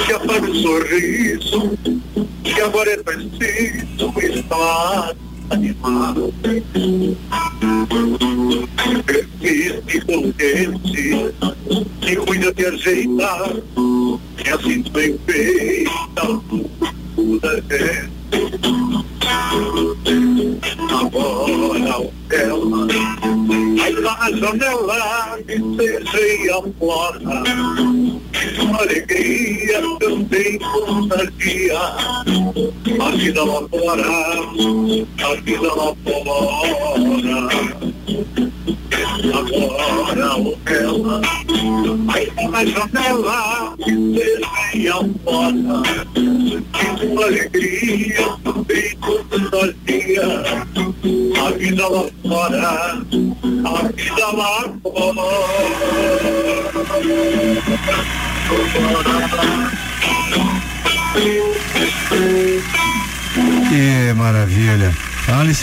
te apague o sorriso. Que agora é preciso estar animado. Persiste contente, que cuida de ajeitar, que assim tu enfeita o da gente. Agora aí lá na janela, me seja fora. Uma alegria também contagia a vida lá fora, a vida lá fora. Agora o aí lá na janela,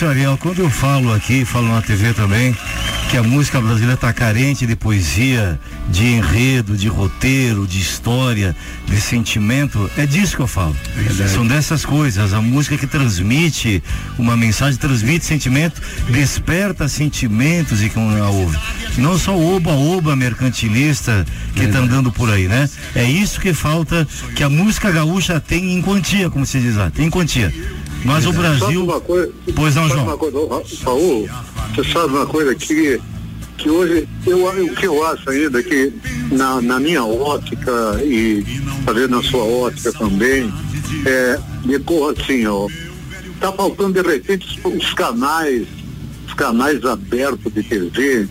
Alice Ariel, quando eu falo aqui, falo na TV também, que a música brasileira está carente de poesia, de enredo, de roteiro, de história, de sentimento, é disso que eu falo. São dessas coisas. A música que transmite uma mensagem, transmite sentimento, desperta sentimentos e quem a ouve. Não só o oba-oba mercantilista que está andando por aí, né? É isso que falta, que a música gaúcha tem em quantia, como se diz lá, tem em quantia. Mas o Sabe Brasil. uma coisa, Pois não, João. Uma coisa, Raul, você sabe uma coisa que, que hoje, eu, o que eu acho ainda que na, na minha ótica e talvez na sua ótica também, é, decorra assim, ó, tá faltando de repente os, os canais, os canais abertos de TV,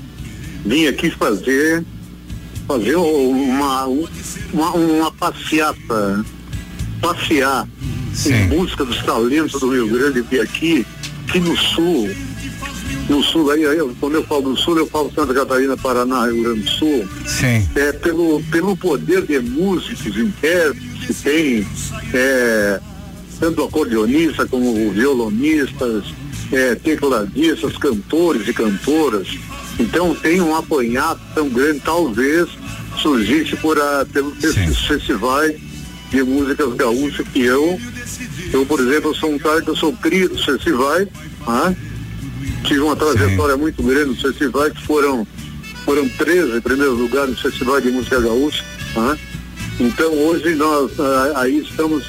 vim aqui fazer fazer uma, uma, uma passeata, passear em busca dos talentos do Rio Grande e aqui, aqui no sul, no sul, aí, aí eu- quando eu falo do sul, eu falo Santa Catarina, Paraná, Rio Grande do Sul, Sim. é pelo, pelo poder de músicos, intérpretes que tem, é, tanto acordeonistas como violonistas, é, tecladistas, cantores e cantoras. Então tem um apanhado tão grande, talvez surgisse por a, pelo esses festivais de músicas gaúchas que eu, eu por exemplo, sou um cara que eu sou cria dos festivais, né? tive uma trajetória muito grande nos festivais que foram foram 13 primeiros lugares no Festival de Música Gaúcha. né? Então hoje nós ah, aí estamos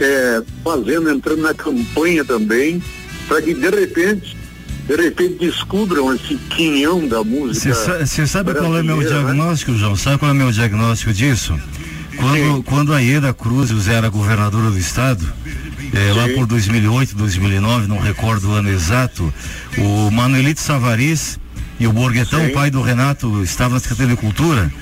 eh, fazendo, entrando na campanha também, para que de repente, de repente descubram esse quinhão da música. Você sabe qual é meu brasileira, né? diagnóstico, João? Sabe qual é meu diagnóstico disso? Quando, quando a Ieda Cruz era governadora do estado, eh, lá por 2008, 2009, não recordo o ano exato, o Manuelito Savaris e o Borguetão, pai do Renato, estavam na Secretaria de Cultura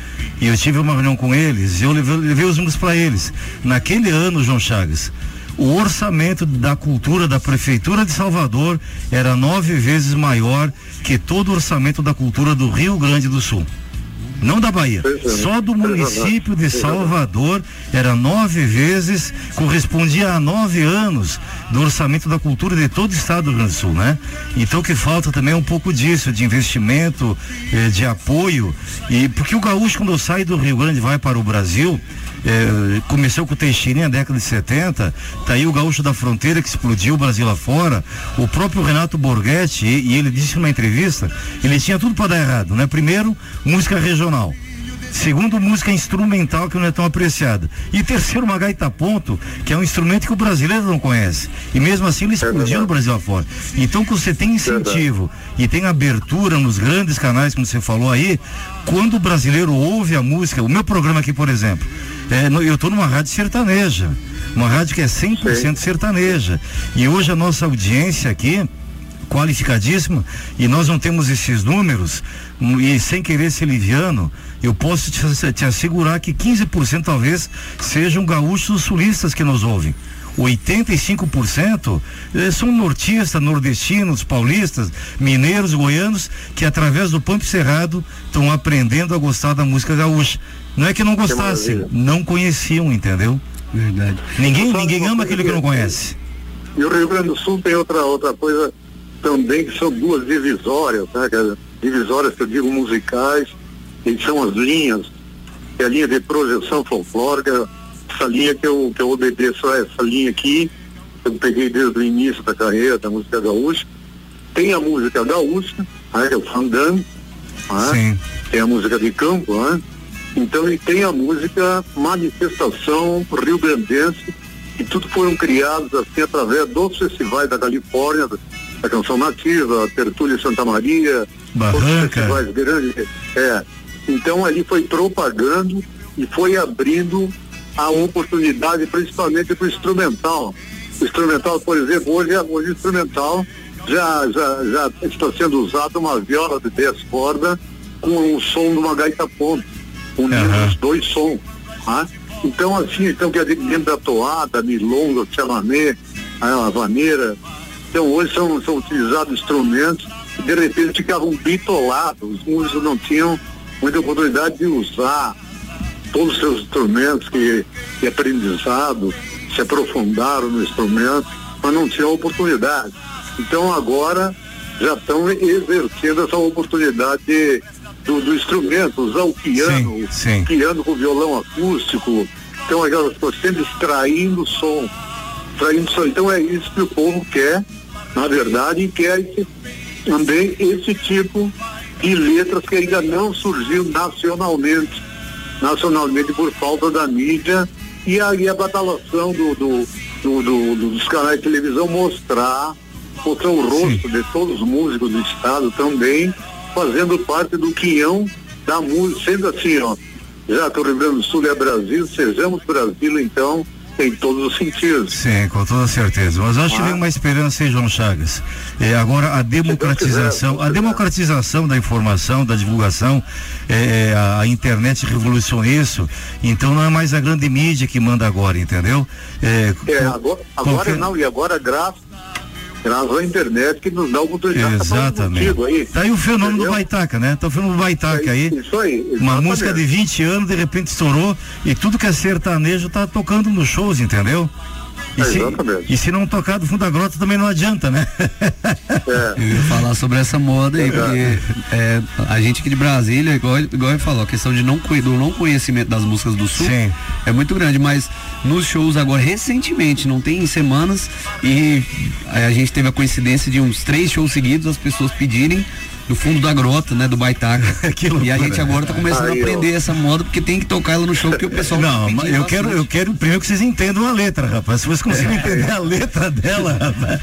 e eu tive uma reunião com eles e eu levei, levei os números para eles. Naquele ano, João Chagas, o orçamento da cultura da Prefeitura de Salvador era nove vezes maior que todo o orçamento da cultura do Rio Grande do Sul. Não da Bahia, só do município de Salvador. Era nove vezes, correspondia a nove anos do orçamento da cultura de todo o estado do Rio Grande do Sul, né? Então que falta também é um pouco disso, de investimento, eh, de apoio, e porque o gaúcho quando sai do Rio Grande e vai para o Brasil, eh, começou com o Teixeirinha na década de 70, tá aí o gaúcho da fronteira que explodiu o Brasil fora, o próprio Renato Borghetti, e ele disse numa entrevista, ele tinha tudo para dar errado, né? Primeiro, música regional. Segundo, música instrumental que não é tão apreciada. E terceiro, uma gaita ponto, que é um instrumento que o brasileiro não conhece. E mesmo assim ele explodiu no Brasil afora. Então, quando você tem incentivo e tem abertura nos grandes canais, como você falou aí, quando o brasileiro ouve a música, o meu programa aqui, por exemplo, é, eu estou numa rádio sertaneja. Uma rádio que é 100% sertaneja. E hoje a nossa audiência aqui, qualificadíssima e nós não temos esses números hum, e sem querer ser liviano, eu posso te, te assegurar que 15% talvez sejam gaúchos sulistas que nos ouvem. 85% eh, são nortistas, nordestinos, paulistas, mineiros, goianos, que através do Pampo Cerrado estão aprendendo a gostar da música gaúcha. Não é que não gostassem, não conheciam, entendeu? Verdade. Ninguém, ninguém ama aquele que não conhece. E o Rio Grande do Sul tem outra, outra coisa também, que são duas divisórias, né? Divisórias que eu digo musicais, que são as linhas, que é a linha de projeção folclórica, essa linha que eu, que eu obedeço a essa linha aqui, que eu peguei desde o início da carreira da música gaúcha. Tem a música gaúcha, né? que é o fandango, né? tem a música de campo, né? Então e tem a música manifestação rio-grandense, que tudo foram criados assim através dos festivais da Califórnia, da, canção nativa, Tertúlia Santa Maria, outros festivais grandes. É. Então ali foi propagando e foi abrindo a oportunidade principalmente para o instrumental. O instrumental, por exemplo, hoje, hoje o instrumental já, já, já está sendo usado uma viola de 10 cordas com o som de uma gaita ponta, unindo os dois sons. tá? Então, assim, então que é dentro da toada, milonga, chamamé, a vaneira. Então hoje são, são utilizados instrumentos de repente ficavam bitolados, os músicos não tinham muita oportunidade de usar todos os seus instrumentos que, que aprendizado, se aprofundaram no instrumento, mas não tinham oportunidade. Então agora já estão exercendo essa oportunidade de- do, do instrumento, usar o piano, sim. piano com violão acústico, então aquelas coisas, sempre extraindo som, extraindo som. Então é isso que o povo quer, na verdade, e quer esse- também esse tipo de letras que ainda não surgiu nacionalmente, nacionalmente por falta da mídia. E aí a badalação do, do, do- do- do- dos canais de televisão mostrar, mostrar o rosto de todos os músicos do estado também, fazendo parte do quinhão da música, sendo assim, ó, já que o Rio Grande do Sul é Brasil, sejamos Brasil então, em todos os sentidos. Sim, com toda certeza. Mas acho que Ah. vem uma esperança aí, João Chagas. É, agora, a democratização, a democratização da informação, da divulgação, é, é, a, a internet revolucionou isso, então não é mais a grande mídia que manda agora, entendeu? É, É, agora, agora não, e agora graças, graças à internet que nos dá a oportunidade de tá falando Exatamente. contigo aí. Tá aí o fenômeno Entendeu? do Baitaca, né? Tá o fenômeno do Baitaca aí. Isso aí. Uma exatamente. música de 20 anos, de repente estourou e tudo que é sertanejo tá tocando nos shows, entendeu? E se, e se não tocar do fundo da grota também não adianta, né? Eu ia falar sobre essa moda aí, porque é, a gente aqui de Brasília, igual, igual ele falou, a questão de não, do não conhecimento das músicas do Sul é muito grande, mas nos shows agora, recentemente, não tem semanas, e aí a gente teve a coincidência de uns três shows seguidos, as pessoas pedirem do fundo da grota, né, do Baitaca. [laughs] e a gente agora tá começando Aí, a ó. aprender essa moda, porque tem que tocar ela no show, porque o pessoal Não, mas eu quero, eu quero primeiro que vocês entendam a letra, rapaz. Se vocês conseguirem entender a letra dela, rapaz.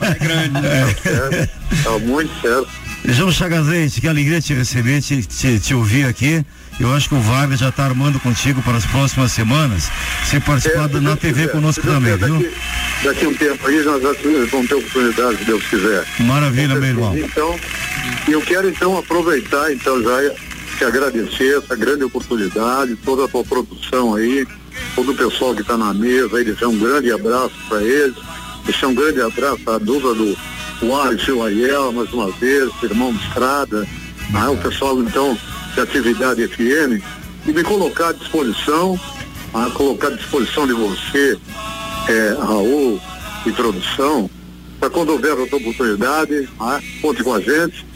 É grande. Tá muito certo. João Chagazete, que alegria te receber, te, te, te ouvir aqui. Eu acho que o Vargas já está armando contigo para as próximas semanas. Você participar da- na TV conosco também, viu? Daqui, daqui um tempo aí nós já vamos ter oportunidade, se Deus quiser. Maravilha, meu irmão. Então, eu quero então aproveitar então já te agradecer essa grande oportunidade, toda a tua produção aí, todo o pessoal que está na mesa aí, deixar um grande abraço para eles, deixar um grande abraço à dupla do Juan e seu Aiel, mais uma vez, irmão de estrada, né, o pessoal então de atividade FM, e me colocar à disposição, a colocar à disposição de você, eh, Raul e produção, para quando houver outra oportunidade, né, conte com a gente.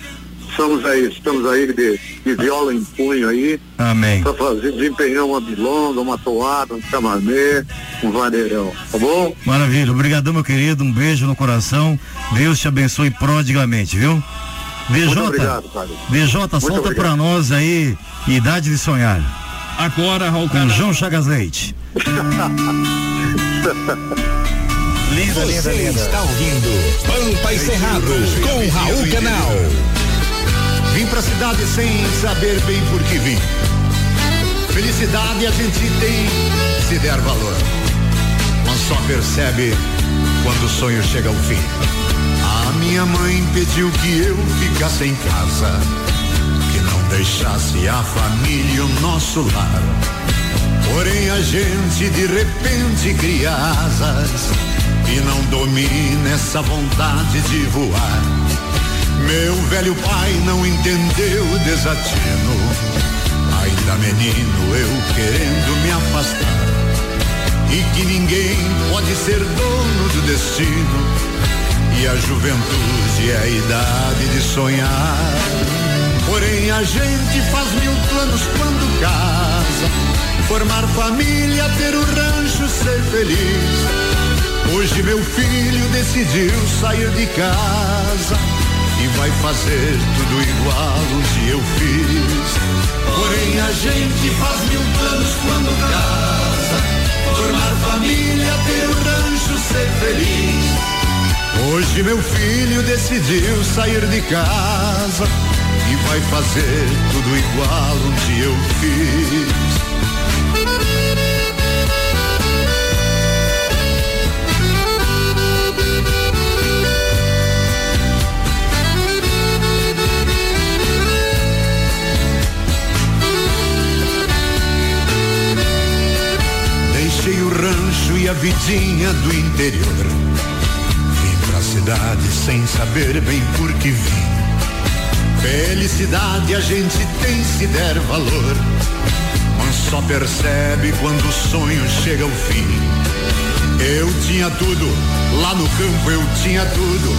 Estamos aí, estamos aí de, de viola em punho aí, Amém. para fazer, desempenhar uma bilonga, uma toada, um chamamé, um vaneirão, tá bom? Maravilha. Obrigadão, meu querido. Um beijo no coração. Deus te abençoe prodigamente, viu? Muito obrigado. DJ, Muito solta pra nós aí Idade de Sonhar. Agora, Raul Com João Chagas Leite. [laughs] Linda, linda, linda. está ouvindo Pampa e Cerrado com Raul Canal. Vim pra cidade sem saber bem por que vim. Felicidade a gente tem se der valor. Mas só percebe quando o sonho chega ao fim. A minha mãe pediu que eu ficasse em casa. Que não deixasse a família o nosso lar. Porém a gente de repente cria asas e não domina essa vontade de voar. Meu velho pai não entendeu o desatino. Ainda menino eu querendo me afastar. E que ninguém pode ser dono do destino. E a juventude é a idade de sonhar. Porém a gente faz mil planos quando casa. Formar família, ter um rancho, ser feliz. Hoje meu filho decidiu sair de casa e vai fazer tudo igual onde eu fiz. Porém a gente faz mil planos quando casa, formar família, ter um rancho, ser feliz. Hoje meu filho decidiu sair de casa e vai fazer tudo igual onde eu fiz. Deixei o rancho e a vidinha do interior. Cidade sem saber bem por que vim. Felicidade a gente tem se der valor, mas só percebe quando o sonho chega ao fim. Eu tinha tudo, lá no campo eu tinha tudo.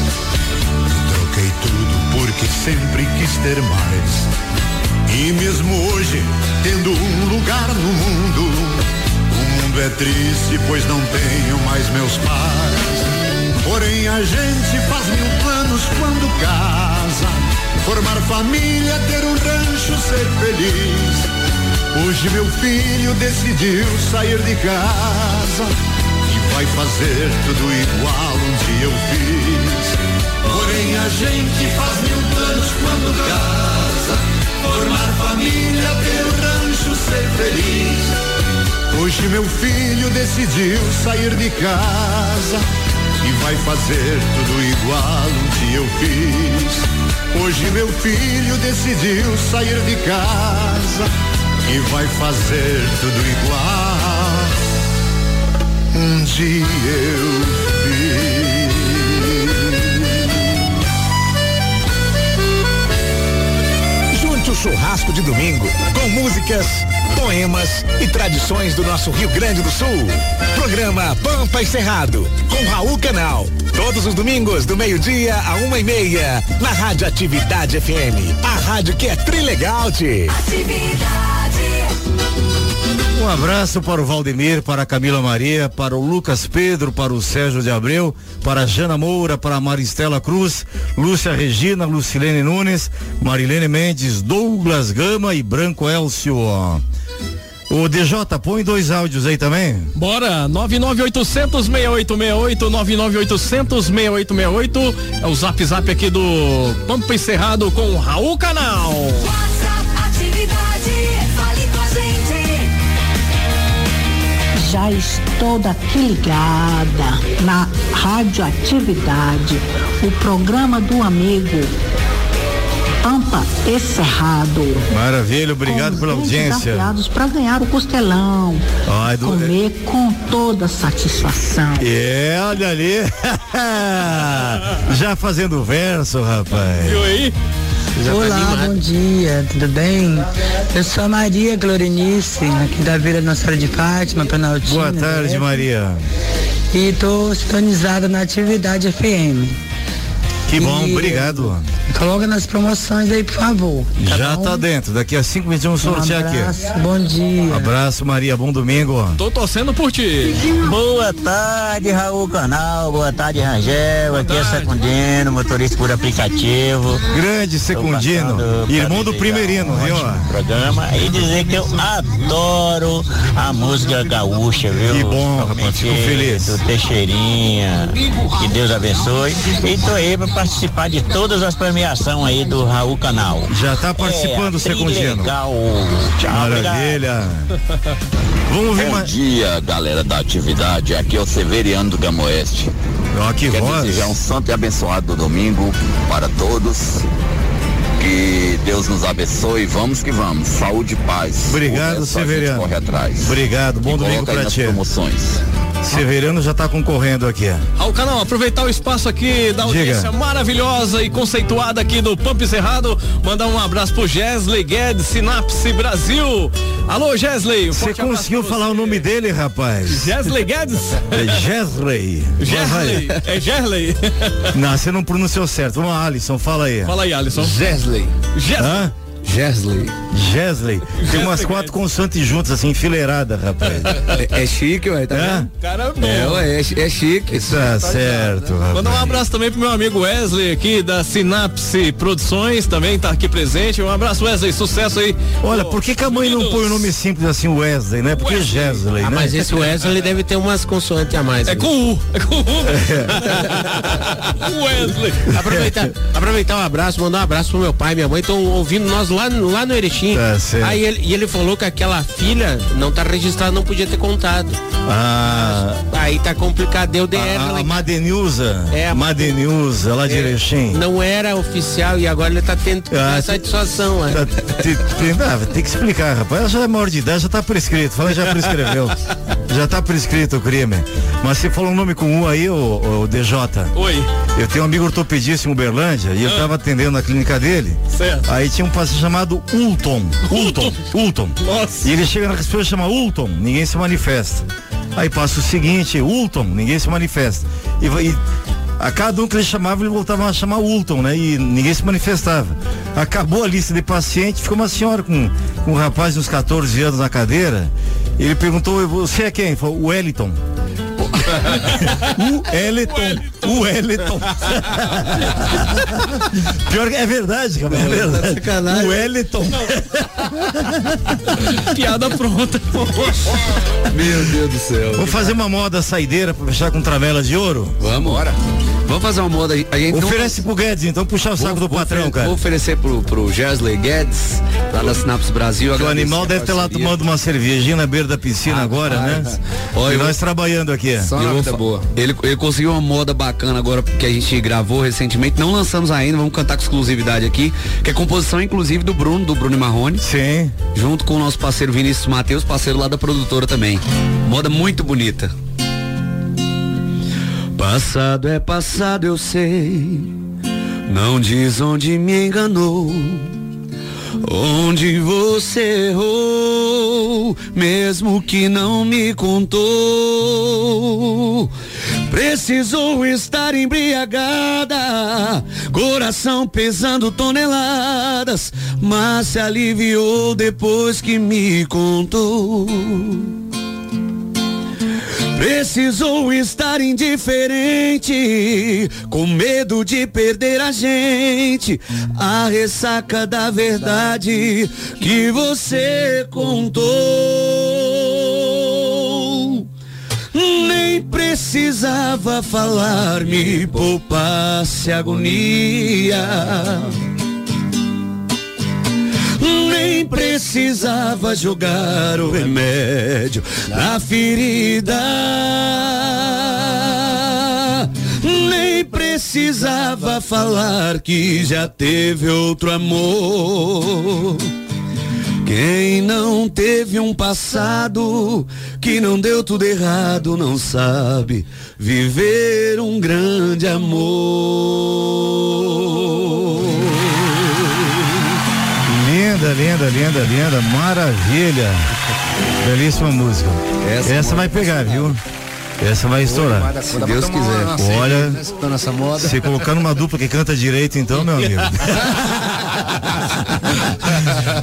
Troquei tudo porque sempre quis ter mais. E mesmo hoje, tendo um lugar no mundo, o mundo é triste, pois não tenho mais meus pais. Porém, a gente faz mil planos quando casa. Formar família, ter um rancho, ser feliz. Hoje meu filho decidiu sair de casa e vai fazer tudo igual onde eu fiz. Porém, a gente faz mil planos quando casa. Formar família, ter um rancho, ser feliz. Hoje meu filho decidiu sair de casa e vai fazer tudo igual onde eu fiz. Hoje meu filho decidiu sair de casa e vai fazer tudo igual onde eu Junte o churrasco de domingo com músicas, poemas e tradições do nosso Rio Grande do Sul. Programa Pampa e Cerrado com Raul Canal. Todos os domingos do meio-dia a uma e meia na Rádio Atividade FM. A rádio que é trilegal, -te. Um abraço para o Valdemir, para a Camila Maria, para o Lucas Pedro, para o Sérgio de Abreu, para a Jana Moura, para a Maristela Cruz, Lúcia Regina, Lucilene Nunes, Marilene Mendes, Douglas Gama e Branco Elcio. O DJ, põe dois áudios aí também. Bora, 99800 6868 99800 6868 é o zap zap aqui do Pampa Encerrado com o Raul Canal. Já estou daqui ligada na Radioatividade, o programa do amigo Pampa e Cerrado. Maravilha, obrigado pela audiência. Desafiados para ganhar o costelão. Ai, do- comer com toda satisfação. É, olha ali. [laughs] Já fazendo verso, rapaz. Viu aí? Já tá Olá, animado. bom dia, tudo bem? Eu sou a Maria Glorinice, aqui da Vila Nossa Senhora de Fátima, Planaltina. Boa tarde, né? Maria. E tô sintonizada na atividade FM. Que bom, E- obrigado. Coloca nas promoções aí, por favor. Já tá dentro. Daqui a cinco minutos vamos Um sortear aqui. abraço, bom dia. Abraço, Maria. Bom domingo. Tô torcendo por ti. Boa tarde, Raul Canal. Boa tarde, Rangel. Aqui é Secundino, motorista por aplicativo. Grande Secundino, irmão do Primeirino, viu? Programa e dizer que eu adoro a música gaúcha, viu? Que bom, rapaz, fico feliz. Do Teixeirinha. Que Deus abençoe. E tô aí pra participar de todas as premiações aí do Raul Canal. Já tá participando, é, Secundino. Legal. Tchau, Maravilha. Vamos ver Bom mais. dia, galera da atividade. Aqui é o Severiano do Gamo Oeste. Ó, que Quero voz. desejar um santo e abençoado domingo para todos. Que Deus nos abençoe. Vamos que vamos. Saúde e paz. Obrigado, Severiano. Corre atrás. Obrigado, bom E domingo nas ti. promoções. Severiano já tá concorrendo aqui. Raul Canal, aproveitar o espaço aqui da audiência Diga. maravilhosa e conceituada aqui do Pampa Cerrado. Mandar um abraço pro Gesley Guedes, Sinapse Brasil. Alô, Gesley. um Você conseguiu falar o nome dele, rapaz? Gesley Guedes? É Gesley. Gesley. É Gerley. Não, você não pronunciou certo. Vamos lá, Alisson, fala aí. Fala aí, Alisson. Gesley. Gesley. Hã? Gesley. Gesley. Tem umas quatro consoantes juntas, assim, enfileirada, rapaz. É, é chique, ué, tá É? vendo? Cara, é. É, ué, é, chi- é chique. Tá certo, rapaz. Mandar um abraço também pro meu amigo Wesley aqui da Sinapse Produções, também tá aqui presente. Um abraço, Wesley, sucesso aí. Olha, por que, que a mãe não põe o nome simples assim, Wesley, né? Porque Gesley, Ah, né? mas esse Wesley deve ter umas consoantes a mais. É né? com U, é com U. [laughs] Wesley. Aproveitar, aproveitar um abraço, mandar um abraço pro meu pai e minha mãe, estão ouvindo nós lá, no- lá no Erechim. Tá. Aí ele, e ele falou que aquela filha não tá registrada, não podia ter contado. Ah, Aí tá complicado, deu DR. a, a Madenilza. É, a- Madenilza, lá de É, Erechim. Não era oficial e agora ele tá tendo Ah, ah, satisfação. é. Tá, te- te- ah, tem que explicar, rapaz. Ela já é maior de idade, já tá prescrito. Fala, já prescreveu. [laughs] Já tá prescrito o crime. Mas você falou um nome com U aí, o, o DJ. Oi. Eu tenho um amigo ortopedista em Uberlândia e eu Ah. tava atendendo na clínica dele. Certo. Aí tinha um paciente chamado Ulton. Ulton. Ulton. Nossa. E ele chega na pessoa e chama Ulton, ninguém se manifesta. Aí passa o seguinte, Ulton, ninguém se manifesta. E, e a cada um que ele chamava, ele voltava a chamar Ulton, né? E ninguém se manifestava. Acabou a lista de paciente, ficou uma senhora com, com um rapaz de uns 14 anos na cadeira. Ele perguntou, você é quem? Ele falou, o Wellington. O Eliton. O Eliton. [laughs] Pior que é verdade, cara. É verdade. sacanagem. O Eliton. [laughs] Piada pronta. Meu Deus do céu. Vamos fazer uma moda saideira pra fechar com travela de ouro? Vamos. Bora. Vamos fazer uma moda. A gente não- Oferece pro Guedes, então puxar o saco Vou- do vou patrão, cara. Vou oferecer pro, pro Gersley Guedes, lá da Sinapse Brasil. O animal a deve ter lá tomando uma cervejinha na beira da piscina agora, né? Ó, e eu- nós trabalhando aqui. Eu vou fa- Ele, ele conseguiu uma moda bacana agora que a gente gravou recentemente. Não lançamos ainda, vamos cantar com exclusividade aqui. Que é composição, inclusive, do Bruno, do Bruno e Marrone. Sim. Junto com o nosso parceiro Vinícius Matheus, parceiro lá da produtora também. Moda muito bonita. Passado é passado, eu sei. Não diz onde me enganou. Onde você errou, mesmo que não me contou. Precisou estar embriagada, coração pesando toneladas, mas se aliviou depois que me contou. Precisou estar indiferente, com medo de perder a gente. A ressaca da verdade que você contou. Nem precisava falar, me poupasse agonia. Nem precisava jogar o remédio na ferida. Nem precisava falar que já teve outro amor. Quem não teve um passado que não deu tudo errado não sabe viver um grande amor. Linda, linda, linda, linda. Maravilha. Belíssima música. Essa, vai pegar, viu? Essa vai estourar. Se Deus quiser. Olha, essa moda. se colocando uma dupla que canta direito, então, meu amigo. [laughs]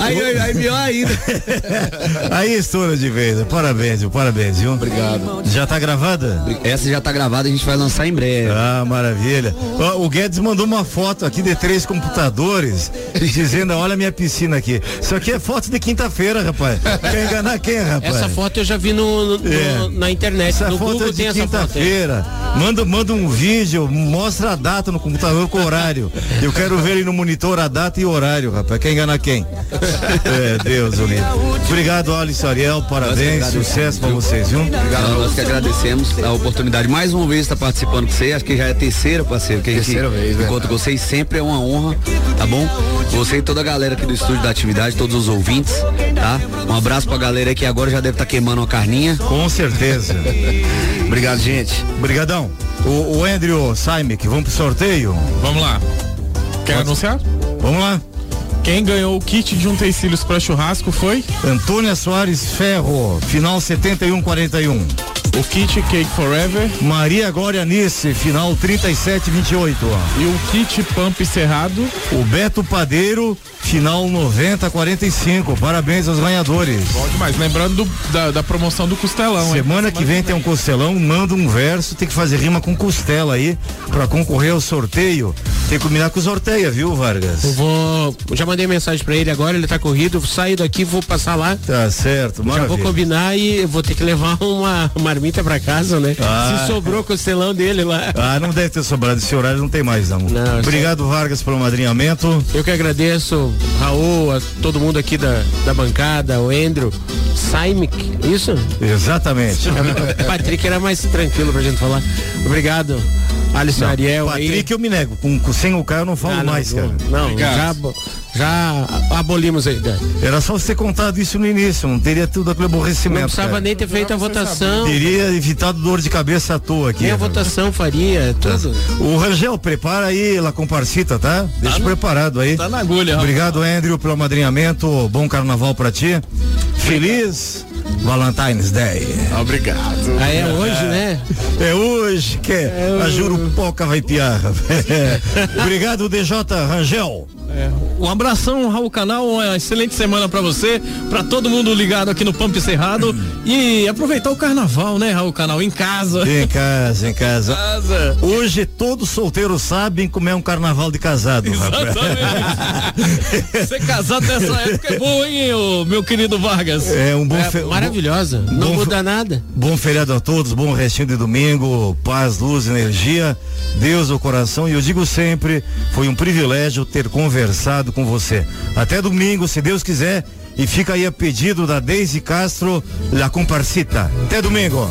Aí, aí, aí pior ainda. [laughs] Aí estoura de vez. Parabéns, viu? Parabéns, viu? Obrigado. Já tá gravada? Essa já tá gravada, a gente vai lançar em breve. Ah, maravilha. Ó, o Guedes mandou uma foto aqui de três computadores dizendo, olha a minha piscina aqui. Isso aqui é foto de quinta-feira, rapaz. Quer enganar quem, rapaz? Essa foto eu já vi no, no- É. na internet. Essa no foto Google é de tem essa foto. é. quinta-feira. Manda, manda um vídeo, mostra a data no computador com o horário. Eu quero ver ele no monitor a data e o horário, rapaz. Quer enganar quem? [laughs] É, Deus unido. Obrigado, Alice Ariel. Parabéns, sucesso pra vocês, viu? Obrigado, nós que agradecemos a oportunidade mais uma vez de estar participando com você. Acho que já é a terceira, parceiro, que a gente Terceira vez, encontra com vocês. Sempre é uma honra, tá bom? Você e toda a galera aqui do estúdio da atividade, todos os ouvintes, tá? Um abraço pra galera aí que agora já deve estar queimando uma carninha. Com certeza. [laughs] Obrigado, gente. Obrigadão. O, o Andrew Saimic, vamos pro sorteio? Vamos lá. Quer anunciar? Vamos lá. Quem ganhou o kit de utensílios para churrasco foi? Antônia Soares Ferro, final 7141. O kit Cake Forever. Maria Glória Nice, final 3728. E o kit Pump Cerrado. O Beto Padeiro, final 9045. Parabéns aos ganhadores. Bom demais. Lembrando do- da, da promoção do Costelão. hein? Semana que vem tem um costelão, manda um verso, tem que fazer rima com costela aí pra concorrer ao sorteio. Tem que combinar com os Orteia, viu, Vargas? Eu vou. Já mandei mensagem pra ele agora, ele tá corrido. Saio daqui, vou passar lá. Tá certo, Já vou combinar e vou ter que levar uma marmita pra casa, né? Ah. Se sobrou o costelão dele lá. Ah, não deve ter sobrado, esse horário não tem mais não. Não, Obrigado, Vargas, pelo madrinhamento. Eu que agradeço, Raul, a todo mundo aqui da, da bancada, o Andrew, Saimic, isso? Exatamente. [laughs] Patrick era mais tranquilo pra gente falar. Obrigado. Alisson Não, Ariel aí. Patrick eu me nego. Com, com- sem o Caio eu não falo Ah, não, mais, não, cara. não, já, já abolimos a ideia. Era só você ter contado isso no início, não teria tudo aquele aborrecimento. Não precisava cara. nem ter feito a votação. Teria evitado dor de cabeça à toa aqui. Nem a cara. votação faria, tudo. O Rangel, prepara aí lá com parcita, tá? Deixa preparado aí. Tá na agulha. Obrigado, Andrew, pelo amadrinhamento. Bom carnaval pra ti. Feliz Valentine's Day. Obrigado. Ah, é hoje, né? É hoje que é, a Jurupoca vai piar. [laughs] Obrigado, DJ Rangel. Um abração, Raul Canal, uma excelente semana pra você, pra todo mundo ligado aqui no Pampa Cerrado e aproveitar o carnaval, né, Raul Canal, em casa. Em casa, em casa. Casa. Hoje todos solteiros sabem como é um carnaval de casado. rapaz. [laughs] Ser casado nessa época é bom, hein, meu querido Vargas? É um bom É fe- maravilhosa. Não bom- muda nada. Bom feriado a todos, bom restinho de domingo, paz, luz, energia, Deus no coração. E eu digo sempre, foi um privilégio ter conversado com você. Até domingo, se Deus quiser. E fica aí a pedido da Deise Castro, La Comparcita. Até domingo.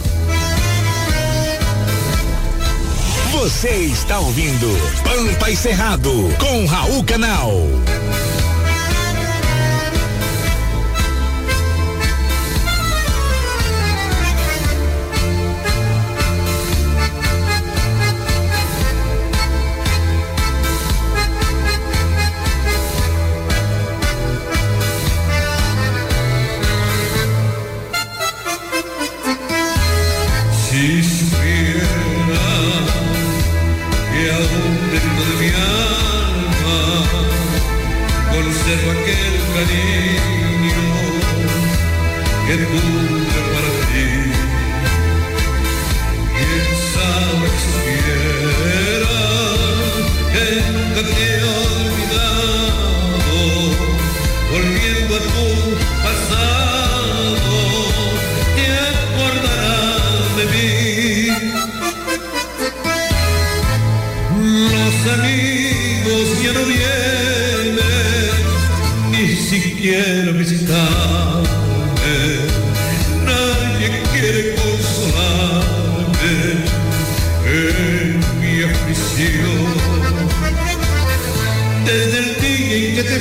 Você está ouvindo Pampa e Cerrado com Raul Canal. Para ti. Quién sabe si supiera que nunca te he olvidado, volviendo a tu pasado, te acordarás de mí. Los amigos ya no vienen, ni siquiera a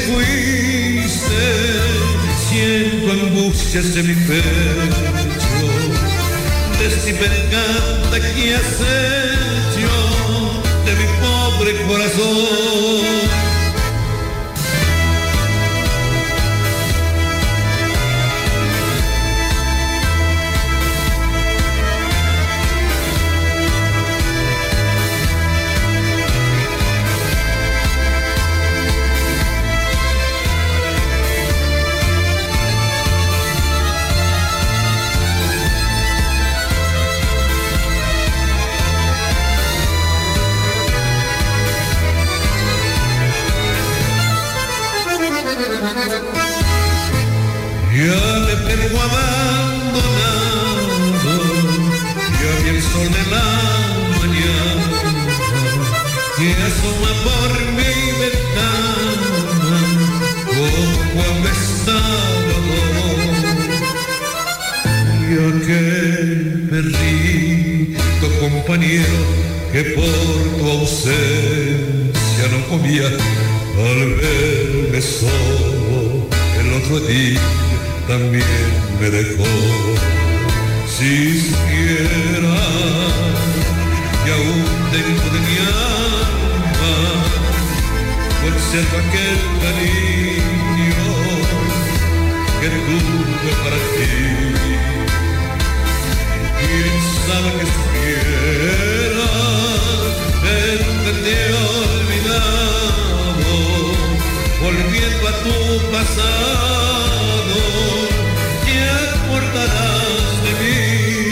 fuiste, siento angustias en mi pecho. De garganta que has hecho de mi pobre corazón. Que por tu ausencia no comía, al verme solo el otro día también me dejó. Si supiera que aún dentro de mi alma conservo aquel cariño que tuve para ti. Sabe que supiera he olvidado, volviendo a tu pasado, te acordarás de mí.